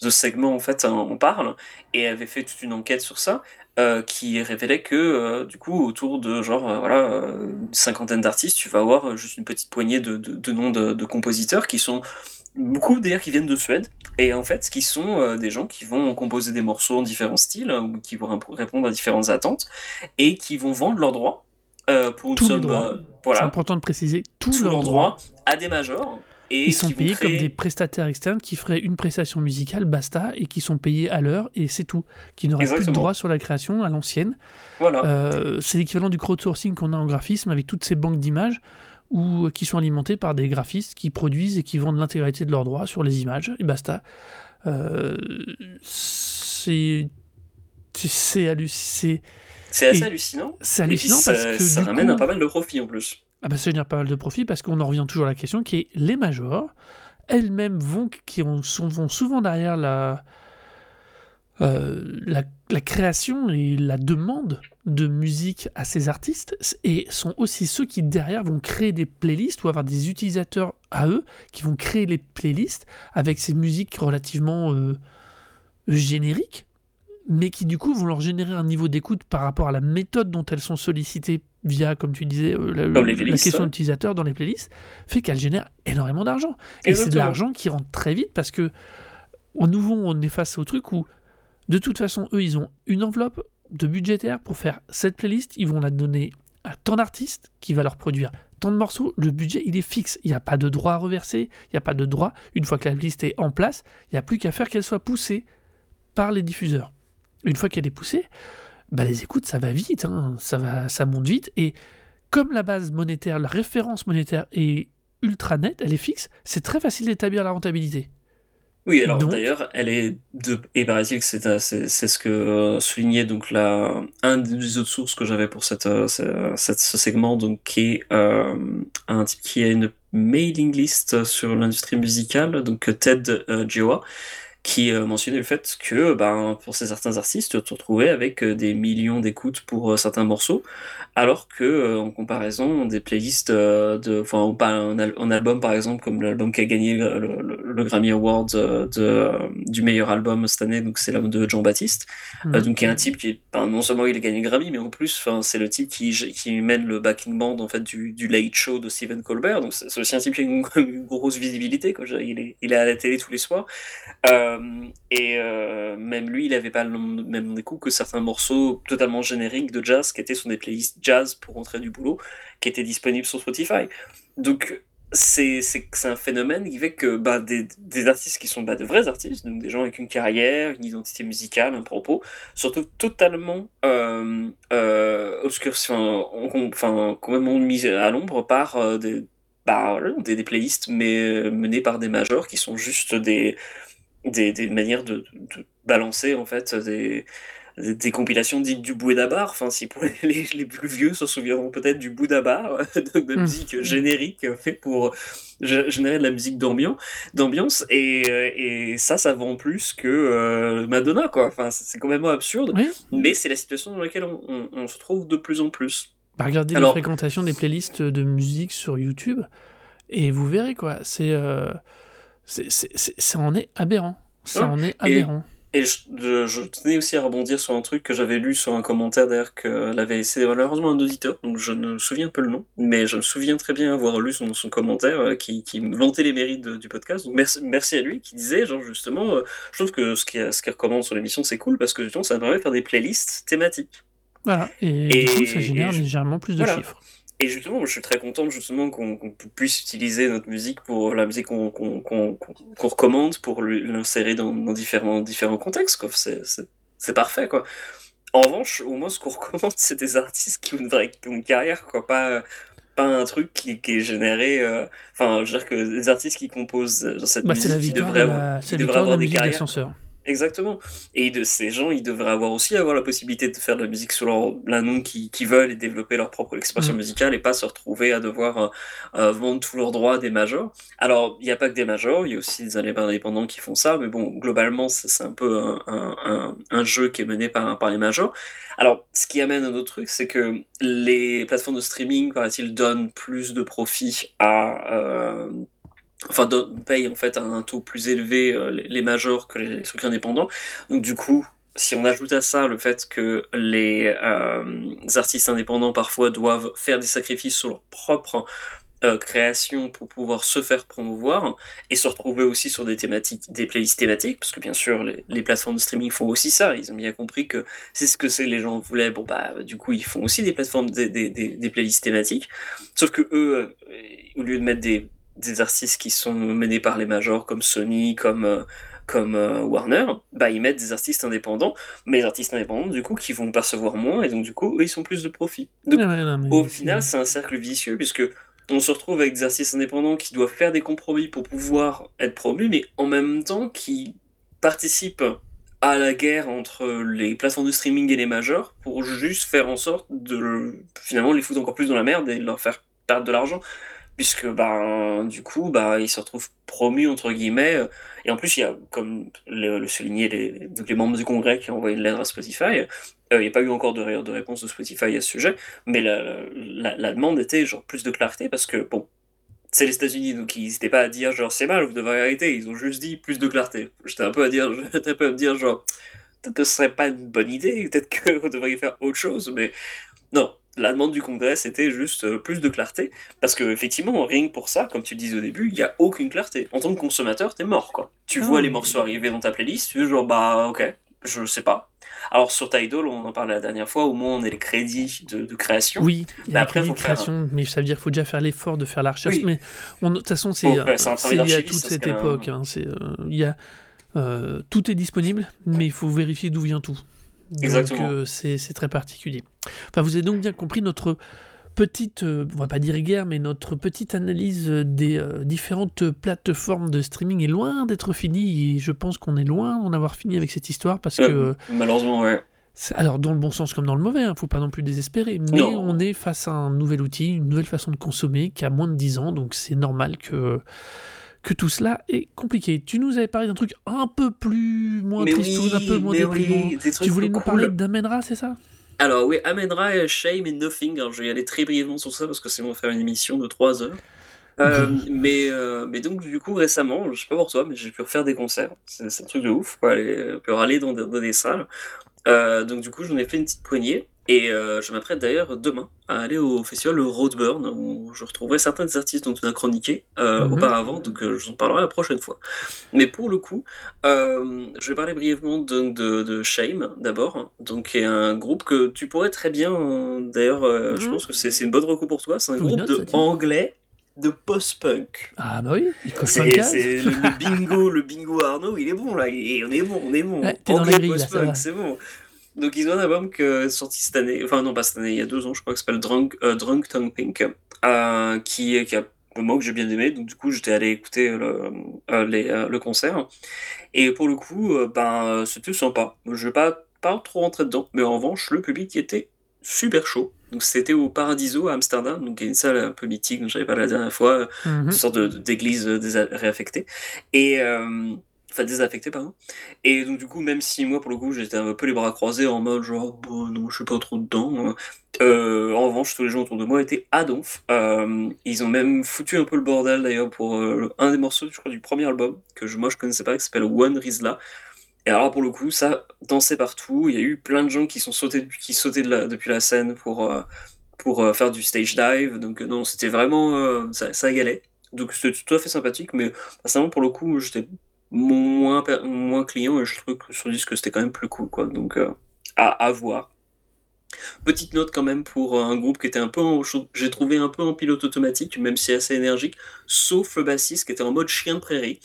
B: de, segment en fait on parle et avait fait toute une enquête sur ça euh, qui révélait que euh, du coup autour de genre euh, voilà une cinquantaine d'artistes tu vas avoir juste une petite poignée de, de, de noms de, de compositeurs qui sont beaucoup d'ailleurs qui viennent de Suède. Et en fait qui sont des gens qui vont composer des morceaux en différents styles hein, ou qui vont rép- répondre à différentes attentes et qui vont vendre leurs droits pour une
A: les
B: somme euh,
A: C'est
B: voilà
A: important de préciser tous
B: tous
A: leurs droits.
B: droits à des majors et
A: Ils sont payés comme des prestataires externes qui feraient une prestation musicale, basta, et qui sont payés à l'heure, et c'est tout. Qui n'auraient plus de droit sur la création à l'ancienne.
B: voilà
A: Euh, c'est l'équivalent du crowdsourcing qu'on a en graphisme avec toutes ces banques d'images ou qui sont alimentées par des graphistes qui produisent et qui vendent l'intégralité de leurs droits sur les images, et basta. Euh, c'est halluc-
B: assez hallucinant
A: c'est
B: Et puis
A: hallucinant
B: ça,
A: parce que
B: ça ramène
A: coup-
B: à pas mal de profit en plus.
A: Ah bah, ça génère pas mal de profit parce qu'on en revient toujours à la question qui est les majors elles-mêmes vont qui ont, sont, vont souvent derrière la, euh, la la création et la demande de musique à ces artistes et sont aussi ceux qui derrière vont créer des playlists ou avoir des utilisateurs à eux qui vont créer les playlists avec ces musiques relativement euh, génériques mais qui du coup vont leur générer un niveau d'écoute par rapport à la méthode dont elles sont sollicitées via, comme tu disais, euh, la, question
B: ouais.
A: d'utilisateur dans les playlists, fait qu'elles génèrent énormément d'argent. Et c'est de l'argent qui rentre très vite parce que, au nouveau, on est face au truc où, de toute façon, eux, ils ont une enveloppe de budgétaire pour faire cette playlist, ils vont la donner à tant d'artistes qui va leur produire tant de morceaux, le budget il est fixe, il n'y a pas de droit à reverser, il n'y a pas de droit, une fois que la liste est en place, il n'y a plus qu'à faire qu'elle soit poussée par les diffuseurs. Une fois qu'elle est poussée, bah les écoutes ça va vite, hein, ça, va, ça monte vite, et comme la base monétaire, la référence monétaire est ultra nette, elle est fixe, c'est très facile d'établir la rentabilité.
B: Oui, alors
A: Donc-
B: d'ailleurs, elle est de et paraît-il que c'est c'est c'est ce que euh, soulignait donc la un des autres sources que j'avais pour cette, euh, ce, cette- ce segment donc qui est euh, un type qui a une mailing list sur l'industrie musicale donc Ted Gioa qui euh, mentionnait le fait que ben pour ces certains artistes tu te retrouvais avec euh, des millions d'écoutes pour euh, certains morceaux alors que en comparaison des playlists de enfin ou pas un, un album par exemple comme l'album qui a gagné le, le- le- le Grammy Award de, du meilleur album cette année donc c'est l'album de Jean Baptiste euh, donc qui est un type qui ben, non seulement il a gagné le Grammy mais en plus c'est le type qui, qui mène le backing band en fait du, du Late Show de Stephen Colbert. Donc c'est aussi un type qui a une, [laughs] une grosse visibilité quoi. Il est il est à la télé tous les soirs. Euh, et euh, même lui, il n'avait pas le même nom d'écoute que certains morceaux totalement génériques de jazz qui étaient sur des playlists jazz pour rentrer du boulot, qui étaient disponibles sur Spotify. Donc c'est un phénomène qui fait que bah, des, des artistes qui sont bah, de vrais artistes, donc des gens avec une carrière, une identité musicale, un propos, se retrouvent totalement euh, euh, obscurcis, enfin, complètement mis à l'ombre par euh, des, bah, des, des playlists mais, euh, menées par des majors qui sont juste des, des, des manières de, de balancer en fait des, des, des compilations dites du Bouddha Bar. Enfin, si pour [laughs] les, plus vieux se souviendront peut-être du Bouddha Bar, [laughs] de, de
A: Mm.
B: musique générique fait pour gé- générer de la musique d'ambiance, et, euh, et ça, ça vend plus que euh, Madonna, quoi. Enfin, c'est c'est complètement absurde,
A: Oui.
B: mais c'est la situation dans laquelle on, on- on se trouve de plus en plus.
A: Bah, regardez
B: Alors-
A: la fréquentation des playlists de musique sur YouTube et vous verrez quoi. C'est, euh, c'est, c'est- c'est- ça en est aberrant. Ça en est aberrant.
B: Et je, je- je tenais aussi à rebondir sur un truc que j'avais lu sur un commentaire d'ailleurs que l'avait laissé malheureusement un auditeur, donc je ne me souviens pas le nom, mais je me souviens très bien avoir lu son, son commentaire euh, qui, qui vantait les mérites de- du podcast. Donc merci, merci à lui qui disait, genre justement, euh, je trouve que ce qu'il ce qu'il recommande sur l'émission c'est cool parce que justement ça me permet de faire des playlists thématiques.
A: Voilà. Et, ça génère
B: et je-
A: légèrement plus de
B: voilà.
A: chiffres.
B: Et justement, moi, je suis très content justement qu'on puisse utiliser notre musique pour la musique qu'on recommande pour l'insérer dans, dans différents, différents contextes. C'est parfait. Quoi. En revanche, au moins, ce qu'on [laughs] recommande, c'est des artistes qui ont une vraie qui ont une carrière, quoi. Pas, pas un truc qui, qui est généré. euh, Enfin, je veux dire que des artistes qui composent euh, cette
A: Bah,
B: musique devraient avoir,
A: la,
B: devraient avoir des carrières. Exactement. Et de ces gens, ils devraient avoir aussi avoir la possibilité de faire de la musique sur leur, la nom qu'ils qu'ils veulent et développer leur propre expression
A: Mm.
B: musicale et pas se retrouver à devoir euh, euh, vendre tous leurs droits à des majors. Alors, il n'y a pas que des majors, il y a aussi des indépendants qui font ça, mais bon, globalement, c'est un peu un, un, un, un jeu qui est mené par, par les majors. Alors, ce qui amène un autre truc, c'est que les plateformes de streaming, paraît-il, donnent plus de profit à... euh, enfin paye en fait à un taux plus élevé euh, les, majors que les trucs indépendants. Donc du coup, si on ajoute à ça le fait que les euh, artistes indépendants parfois doivent faire des sacrifices sur leur propre euh, création pour pouvoir se faire promouvoir et se retrouver aussi sur des thématiques, des playlists thématiques, parce que bien sûr les, plateformes de streaming font aussi ça. Ils ont bien compris que c'est ce que c'est les gens voulaient. Bon bah du coup ils font aussi des plateformes, des, des, des, playlists thématiques. Sauf que eux, au lieu de mettre des des artistes qui sont menés par les majors comme Sony, comme, euh, comme euh, Warner, bah, ils mettent des artistes indépendants, mais les artistes indépendants, du coup, qui vont percevoir moins, et donc, du coup, eux, ils sont plus de profit. Donc,
A: Ouais, ouais, non, mais
B: au final, c'est un cercle vicieux, puisque on se retrouve avec des artistes indépendants qui doivent faire des compromis pour pouvoir être promus, mais en même temps qui participent à la guerre entre les plateformes de streaming et les majors pour juste faire en sorte de finalement les foutre encore plus dans la merde et leur faire perdre de l'argent puisque ben du coup bah ils se retrouvent promus entre guillemets euh, et en plus il y a comme le, le souligné les, membres du congrès qui ont envoyé une lettre à Spotify euh, il n'y a pas eu encore de, ré- de réponse de Spotify à ce sujet mais la, demande était genre plus de clarté parce que bon c'est les États-Unis donc ils n'étaient pas à dire genre c'est mal vous devrez arrêter ils ont juste dit plus de clarté. J'étais un peu à dire [laughs] j'étais un peu à me dire genre peut-être que ce serait pas une bonne idée peut-être que vous devriez faire autre chose mais non, la demande du Congrès, c'était juste euh, plus de clarté, parce que effectivement, rien que pour ça, comme tu le disais au début, il n'y a aucune clarté. En tant que consommateur, t'es mort, quoi. Tu
A: Ah
B: vois
A: oui.
B: les morceaux arriver dans ta playlist, tu es genre, bah, ok, je sais pas. Alors sur Tidal, on en parlait la dernière fois, au moins on a les crédits de, de création.
A: Oui,
B: Mais après, faut faire
A: création, mais ça veut dire qu'il faut déjà faire l'effort de faire la recherche.
B: Oui.
A: Mais de toute façon, c'est euh,
B: ouais, un
A: lié à toute cette époque. hein, c'est, euh, il y a, euh, tout est disponible, mais il faut vérifier d'où vient tout. Donc,
B: Exactement.
A: euh, c'est c'est très particulier. Enfin, vous avez donc bien compris notre petite, euh, on va pas dire guerre, mais notre petite analyse des euh, différentes plateformes de streaming est loin d'être finie. Et je pense qu'on est loin d'en avoir fini avec cette histoire parce que
B: Euh, malheureusement, ouais.
A: Alors, dans le bon sens comme dans le mauvais, il ne faut pas non plus désespérer, mais
B: Non.
A: on est face à un nouvel outil, une nouvelle façon de consommer qui a moins de 10 ans, donc c'est normal que, que tout cela est compliqué. Tu nous avais parlé d'un truc un peu plus moins
B: Mais
A: tristoun,
B: oui,
A: un peu moins déprimant.
B: oui,
A: tu voulais nous
B: cool.
A: parler d'Amenra, c'est ça?
B: Alors oui, Amenra, Shame et Nothing. Alors, je vais y aller très brièvement sur ça parce que c'est bon, on va faire une émission de 3 heures. Euh, mais, euh, mais donc du coup récemment, je sais pas pour toi, mais j'ai pu refaire des concerts. C'est un truc de ouf, quoi. Aller, aller dans, des- dans des salles. Euh, donc du coup j'en ai fait une petite poignée. Et euh, je m'apprête d'ailleurs demain à aller au festival Roadburn où je retrouverai certains des artistes dont on a chroniqué euh,
A: Mhm.
B: auparavant, donc euh, je vous en parlerai la prochaine fois. Mais pour le coup, je vais parler brièvement de, de, de Shame d'abord, donc qui est un groupe que tu pourrais très bien, d'ailleurs, je
A: Mhm.
B: pense que c'est une bonne recours pour toi, c'est un groupe
A: note,
B: de anglais de post-punk.
A: Ah bah oui, il coche
B: C'est le, [laughs] bingo, le bingo Arnaud, il est bon là, il on est bon, on est bon.
A: Ouais,
B: Anglais post-punk, c'est bon. Donc ils ont un album que sorti cette année, enfin non pas cette année, il y a deux ans je crois, qui s'appelle Drunk, euh, Drunk Tongue Pink, euh, qui, qui a moi que j'ai bien aimé, donc du coup j'étais allé écouter le, euh, les, euh, le concert, et pour le coup, ben c'était sympa. Je vais pas, pas trop rentrer dedans, mais en revanche le public était super chaud. Donc c'était au Paradiso à Amsterdam, donc il y a une salle un peu mythique dont j'avais parlé la dernière fois,
A: Mhm.
B: une sorte de- de- d'église réaffectée. Et, euh, enfin, désaffectée, pardon. Et donc, du coup, même si moi, pour le coup, j'étais un peu les bras croisés en mode genre, bon, non, je suis pas trop dedans. Euh, en revanche, tous les gens autour de moi étaient à donf. Euh, ils ont même foutu un peu le bordel d'ailleurs pour euh, un des morceaux, je crois, du premier album, que je, moi je connaissais pas, qui s'appelle One Rizla. Et alors, pour le coup, ça dansait partout. Il y a eu plein de gens qui sont sautés, qui sautaient depuis la scène pour, pour faire du stage dive. Donc, non, c'était vraiment. ça, ça galait. Donc, c'était tout à fait sympathique. Mais personnellement, pour le coup, j'étais moins, moins client et je trouve que sur disque, c'était quand même plus cool. Quoi. Donc, euh, à, à voir. Petite note quand même pour euh, un groupe qui était un peu en, j'ai trouvé un peu en pilote automatique, même si assez énergique, sauf le bassiste qui était en mode chien de prairie.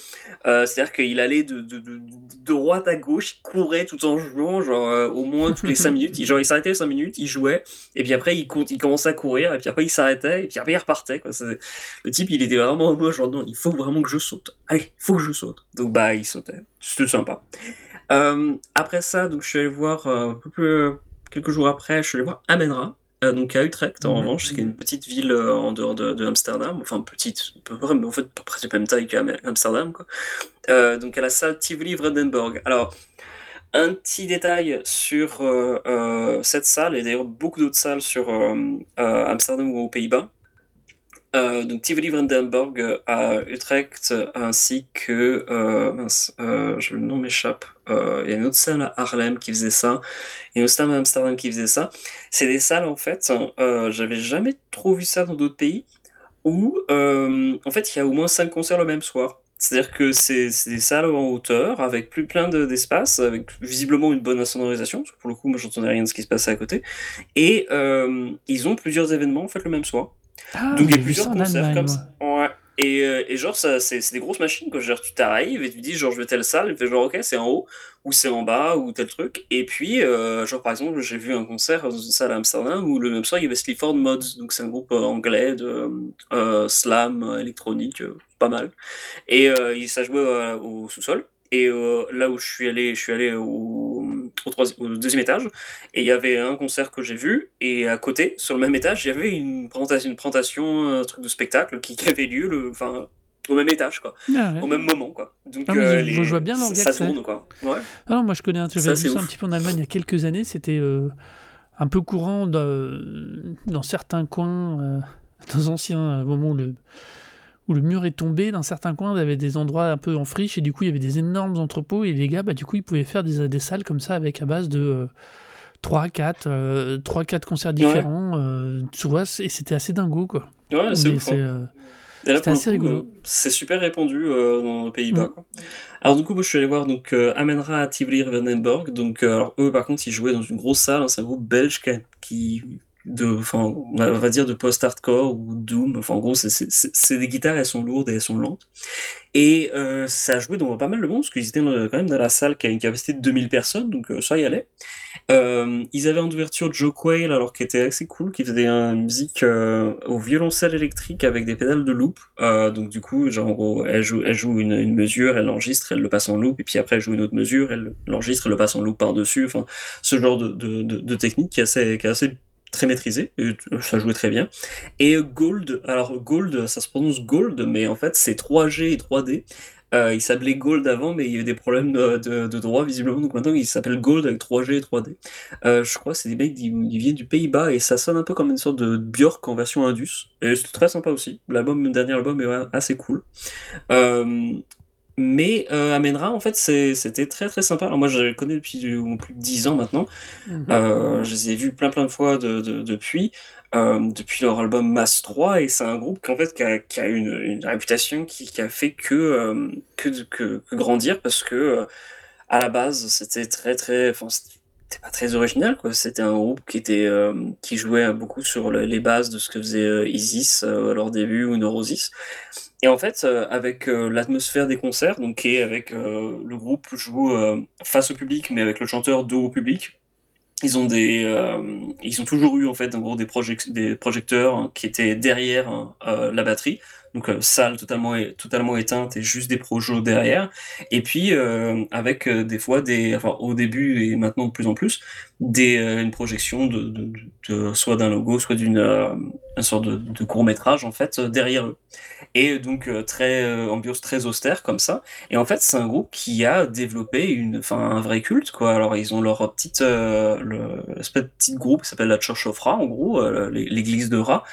B: Euh, C'est-à-dire qu'il allait de, de, droite à gauche, il courait tout en jouant, genre euh, au moins toutes les 5 minutes. Il, genre il s'arrêtait 5 minutes, il jouait, et puis après il, il commençait à courir, et puis après il s'arrêtait, et puis après il repartait. Quoi. Le type il était vraiment en mode genre non, il faut vraiment que je saute. Allez, il faut que je saute. Donc bah il sautait. C'était sympa. Après ça, donc je suis allé voir un peu plus, quelques jours après, je suis allé voir Amenra. euh, donc à Utrecht en
A: Mhm.
B: revanche, qui est une petite ville euh, en dehors de, de Amsterdam, enfin petite, peu près, mais en fait presque la même taille qu'Amsterdam. quoi. Euh, donc à la salle Tivoli Vredenburg. Alors, un petit détail sur euh, cette salle, et d'ailleurs beaucoup d'autres salles sur Amsterdam ou aux Pays-Bas. Donc Tivoli Vredenburg à Utrecht, ainsi que, mince, je- le nom m'échappe, Euh, il y a une autre salle à Harlem qui faisait ça, et une autre salle à Amsterdam qui faisait ça. C'est des salles, en fait, euh, j'avais jamais trop vu ça dans d'autres pays, où, euh, en fait, il y a au moins cinq concerts le même soir. C'est-à-dire que c'est des salles en hauteur, avec plus plein de- d'espace, avec visiblement une bonne insonorisation, parce que pour le coup, moi, j'entendais rien de ce qui se passait à côté. Et euh, ils ont plusieurs événements, en fait, le même soir.
A: Ah,
B: Donc il y a plusieurs concerts comme ça. Ouais. Et, euh, et genre, c'est des grosses machines, quoi. Tu t'arrives et tu dis, genre, je vais telle salle, et tu fais genre, ok, c'est en haut, ou c'est en bas, ou tel truc. Et puis, euh, genre, par exemple, j'ai vu un concert dans une salle à Amsterdam où le même soir, il y avait Sleaford Mods, donc c'est un groupe euh, anglais de slam électronique, pas mal. Et ça jouait au sous-sol. Et là où je suis allé, je suis allé au, au, deuxième étage. Et il y avait un concert que j'ai vu. Et à côté, sur le même étage, il y avait une présentation, une présentation un truc de spectacle qui, qui avait lieu le, au même étage, quoi.
A: Ah, ouais.
B: Au même moment, quoi. Donc,
A: Ah,
B: euh,
A: je- je vois bien
B: ça,
A: l'orga
B: ça
A: c'est.
B: tourne, quoi. Ouais.
A: Non, moi je connais un truc,
B: Ça,
A: ça un petit peu en Allemagne il y a quelques années, c'était euh, un peu courant dans certains coins, euh, dans anciens moments le, où le mur est tombé, dans certains coins, il y avait des endroits un peu en friche, et du coup il y avait des énormes entrepôts, et les gars, bah, du coup, ils pouvaient faire des, des salles comme ça avec à base de euh, 3, 4, euh, 3, 4 concerts différents, euh, tu vois, et c'était assez dingo, quoi.
B: Ouais, c'est hein.
A: euh, C'était assez rigolo.
B: euh, c'est super répandu euh, dans les Pays-Bas.
A: Mm.
B: Alors du coup, moi, je suis allé voir donc euh, Amenra à Tivoli Revenenborg. Donc euh, alors, eux, par contre, ils jouaient dans une grosse salle. hein, c'est un groupe belge qui de, on va dire de post-hardcore ou doom. En gros, c'est- des guitares, elles sont lourdes et elles sont lentes. Et euh, ça a joué dans pas mal de monde parce qu'ils étaient quand même dans la salle qui a une capacité de 2000 personnes, donc euh, ça y allait. Euh, ils avaient en ouverture Joe Quayle, alors qui était assez cool, qui faisait une musique au violoncelle électrique avec des pédales de loop. Donc du coup, en gros, elle joue, elle joue une, mesure, elle l'enregistre, elle le passe en loop, et puis après elle joue une autre mesure, elle l'enregistre, elle le passe en loop par-dessus. Enfin, ce genre de, de technique qui est assez, qui est assez très maîtrisé, et ça jouait très bien. Et Gold, alors Gold, ça se prononce Gold, mais en fait c'est 3G et 3D. Euh, il s'appelait Gold avant, mais il y a des problèmes de, droit visiblement, donc maintenant il s'appelle Gold avec 3G et 3D. Euh, je crois que c'est des mecs qui, viennent du Pays-Bas et ça sonne un peu comme une sorte de Björk en version Indus. Et c'est très sympa aussi. L'album, le dernier album est assez cool. Euh, mais euh, Amenra, en fait, c'était très très sympa. Alors moi, je les connais depuis du- plus de 10 ans maintenant.
A: mhm.
B: Euh, je les ai vus plein plein de fois de, de- depuis, euh, depuis leur album Mass 3, et c'est un groupe qui, en fait, qui a, qui a une, une réputation qui, qui a fait que, euh, que, que, que grandir, parce que euh, à la base, c'était très très... Enfin, c'était- pas très original, quoi. C'était un groupe qui était euh, qui jouait beaucoup sur le- les bases de ce que faisait euh, Isis euh, à leur début ou Neurosis. Et en fait, euh, avec euh, l'atmosphère des concerts, donc est avec euh, le groupe joue face au public, mais avec le chanteur dos au public. Ils ont toujours eu en fait des, projec- des projecteurs hein, qui étaient derrière hein, la batterie, donc euh, salle totalement é- totalement éteinte et juste des projos derrière. Et puis euh, avec euh, des fois des, enfin au début et maintenant de plus en plus, des euh, une projection de, soit d'un logo, soit d'une euh, une sorte de, court métrage en fait euh, derrière eux. Et donc euh, très euh, ambiance très austère comme ça. Et en fait, c'est un groupe qui a développé une, enfin, un vrai culte, quoi. Alors, ils ont leur petite, euh, le, petit groupe qui s'appelle la Church of Ra, en gros, euh, l'église de Ra,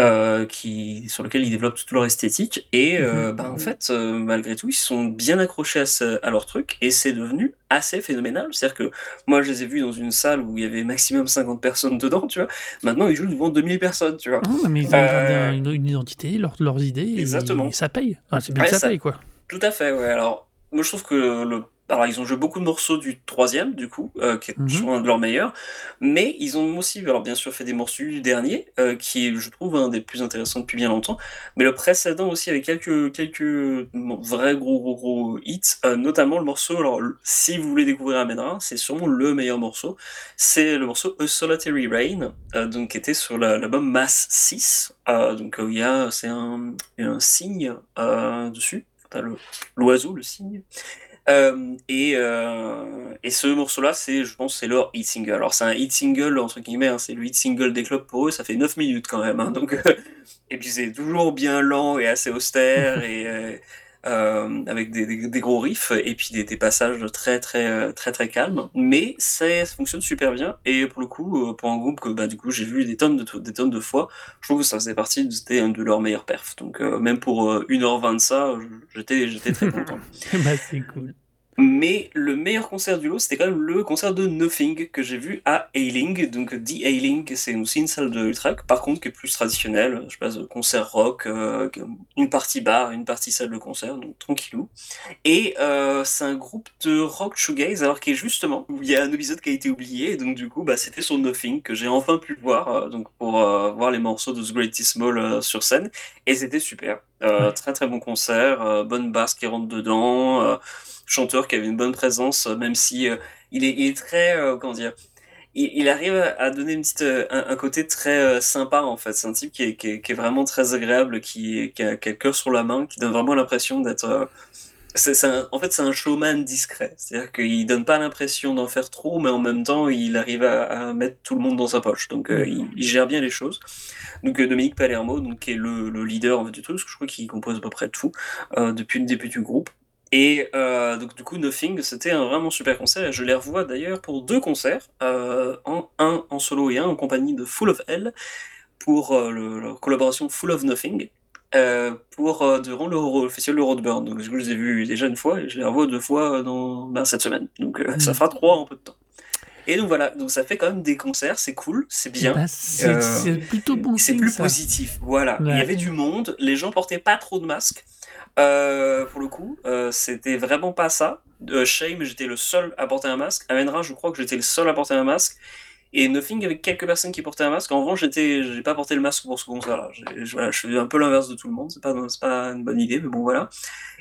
B: euh, qui, sur lequel ils développent toute leur esthétique. Et, euh, bah, en fait, euh, malgré tout, ils se sont bien accrochés à, ce- à leur truc et c'est devenu assez phénoménal. C'est-à-dire que moi, je les ai vus dans une salle où il y avait maximum 50 personnes [laughs] dedans, tu vois. Maintenant, ils jouent devant 2000 personnes, tu vois.
A: Ah, mais ils ont
B: Euh,
A: une, une identité, leur- leurs idées, et-
B: Exactement.
A: et ça paye. Enfin, c'est bien
B: Ouais,
A: que ça,
B: ça-
A: paye, quoi.
B: Tout à fait, ouais. Alors, moi, je trouve que le. Alors, ils ont joué beaucoup de morceaux du troisième, du coup, euh, qui est
A: Mhm.
B: sûrement un de leurs meilleurs. Mais ils ont aussi, alors bien sûr, fait des morceaux du dernier, euh, qui est, je trouve, un des plus intéressants depuis bien longtemps. Mais le précédent aussi, avec quelques, quelques vrais gros, gros, gros hits, euh, notamment le morceau. Alors, si vous voulez découvrir Amenra, c'est sûrement le meilleur morceau. C'est le morceau A Solitary Rain, donc, qui était sur la- l'album Mass 6. Euh, donc, il y a, c'est un, un signe dessus. L'oiseau, le cygne. Euh, et, euh, et ce morceau-là, c'est, je pense, c'est leur hit single. Alors, c'est un hit single, entre guillemets, hein, c'est le hit single des clubs pour eux, ça fait 9 minutes quand même. hein, donc, euh, [laughs] et puis, c'est toujours bien lent et assez austère, et euh, avec des, des- des gros riffs, et puis des, des passages très, très, euh, très, très calmes. Mais ça fonctionne super bien, et pour le coup, euh, pour un groupe que bah, du coup, j'ai vu des tonnes, de, des tonnes de fois, je trouve que ça faisait partie, de- un de leurs meilleurs perfs. Donc, euh, même pour euh, 1h20 de ça, j'étais j'étais très [laughs] content.
A: bah, c'est cool.
B: Mais le meilleur concert du lot, c'était quand même le concert de Nothing que j'ai vu à Ailing. Donc, The Ailing, c'est aussi une salle de Utrecht, par contre, qui est plus traditionnelle. Je passe concert rock, euh, une partie bar, une partie salle de concert, donc tranquillou. Et euh, c'est un groupe de rock shoegaze, alors qui est justement, où il y a un épisode qui a été oublié, et donc du coup, bah, c'était sur Nothing que j'ai enfin pu voir, euh, donc pour euh, voir les morceaux de The Greatest Small euh, sur scène, et c'était super. Euh. Très très bon concert, euh, bonne basse qui rentre dedans, euh, chanteur qui avait une bonne présence, euh, même si euh, il, est, très, euh, comment dire, il, arrive à donner une petite, un, côté très sympa en fait. C'est un type qui est, qui est, vraiment très agréable, qui, a, qui le cœur sur la main, qui donne vraiment l'impression d'être. c'est, en fait, c'est un showman discret. C'est-à-dire qu'il donne pas l'impression d'en faire trop, mais en même temps, il arrive à, mettre tout le monde dans sa poche. Donc, il, gère bien les choses. Donc, Dominique Palermo, donc, qui est le, le leader du truc, parce que je crois qu'il compose à peu près tout depuis le début du groupe. Et euh, donc, du coup, Nothing, c'était un vraiment super concert. Et je les revois d'ailleurs pour deux concerts, euh, en, un en solo et un en compagnie de Full of Hell, pour euh, le- leur collaboration Full of Nothing, euh, pour, durant le, festival de Roadburn. Donc, je les ai vus déjà une fois et je les revois deux fois dans, ben, cette semaine. Donc, ça
A: Mm.
B: fera trois en peu de temps. Et donc voilà, donc ça fait quand même des concerts, c'est cool, c'est bien.
A: Bah, c'est
B: Euh,
A: plutôt bon
B: C'est plus
A: ça.
B: positif, voilà. Il y avait du monde, les gens portaient pas trop de masques. Euh, pour le coup, euh, c'était vraiment pas ça. Euh, Shame, j'étais le seul à porter un masque. Amenra, je crois que j'étais le seul à porter un masque. Et Nothing, avec quelques personnes qui portaient un masque. En revanche, j'ai pas porté le masque pour ce concert-là. Je- fais un peu l'inverse de tout le monde. C'est pas, pas une bonne idée, mais bon, voilà.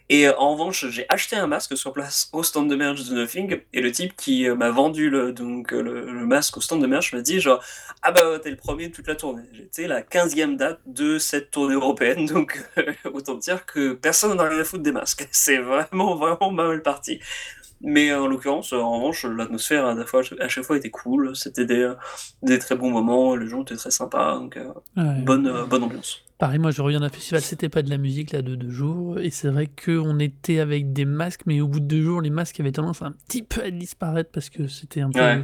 B: Et euh, en revanche, j'ai acheté un masque sur place au stand de merch de Nothing. Et le type qui euh, m'a vendu euh, le, masque au stand de merch m'a dit genre, ah bah t'es le premier de toute la tournée. J'étais la 15e date de cette tournée européenne, [laughs] donc autant dire que personne n'en a rien à foutre des masques. [laughs] C'est vraiment, vraiment mal parti. Mais en l'occurrence, en revanche, l'atmosphère à, chaque fois était cool. C'était des, des très bons moments, les gens étaient très sympas, donc euh,
A: Ouais.
B: bonne, euh, bonne ambiance.
A: Pareil, moi je reviens d'un festival, c'était pas de la musique là de deux jours, et c'est vrai qu'on était avec des masques, mais au bout de deux jours, les masques avaient tendance un petit peu à disparaître parce que c'était un peu.
B: Ouais.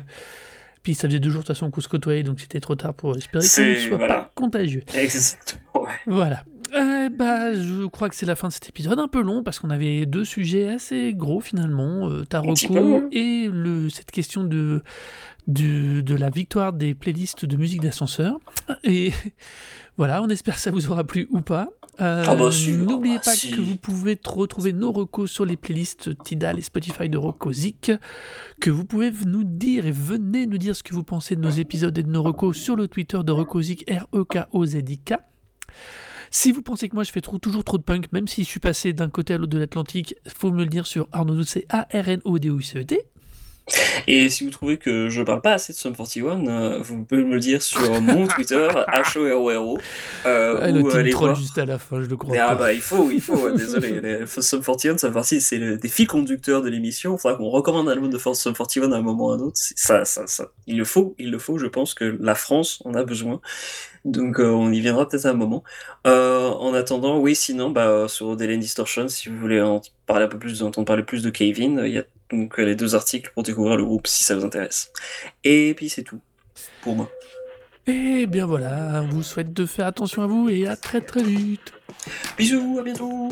A: Puis ça faisait deux jours de toute façon qu'on se côtoyait, donc c'était trop tard pour espérer qu'on
B: C'est-
A: ne soit
B: voilà.
A: pas contagieux.
B: Exactement, ouais.
A: Voilà. Euh, bah, je crois que c'est la fin de cet épisode, un peu long parce qu'on avait deux sujets assez gros finalement, euh, Taroko et le, cette question de, de, de la victoire des playlists de musique d'ascenseur. Et [laughs] voilà, on espère que ça vous aura plu ou pas. Euh,
B: Ah bah si,
A: N'oubliez
B: ah bah
A: pas
B: si.
A: que vous pouvez retrouver nos recos sur les playlists Tidal et Spotify de Rocosic, que vous pouvez nous dire et venez nous dire ce que vous pensez de nos épisodes et de nos recos sur le Twitter de Rocosic, E R-E-K-O-Z-I-K. Si vous pensez que moi je fais toujours trop de punk, même si je suis passé d'un côté à l'autre de l'Atlantique, faut me le dire sur Arnaud c'est A-R-N-O-D-O-U-C-E-T.
B: Et si vous trouvez que je parle pas assez de Sum 41, euh, vous pouvez me le dire sur mon [laughs] Twitter, HORORO, euh,
A: Ah,
B: ou
A: troll
B: voir.
A: juste à la fin, je le crois
B: ah
A: pas.
B: bah il faut, il faut, [laughs] désolé. Les Sum 41, ça fait partie, c'est le- des fils conducteurs de l'émission. Il faudra qu'on recommande un album de Force Sum 41 à un moment ou à un autre. Ça, ça, ça. Il le faut, il le faut. Je pense que la France en a besoin. Donc euh, on y viendra peut-être à un moment. Euh, en attendant, oui, sinon, bah, sur Delen Distortion, si vous voulez en parler un peu plus, entendre parler plus de Kevin, il y a donc euh, les deux articles pour découvrir le groupe si ça vous intéresse. Et puis c'est tout pour moi.
A: Et bien voilà, on vous souhaite de faire attention à vous et à très très vite.
B: Bisous, à bientôt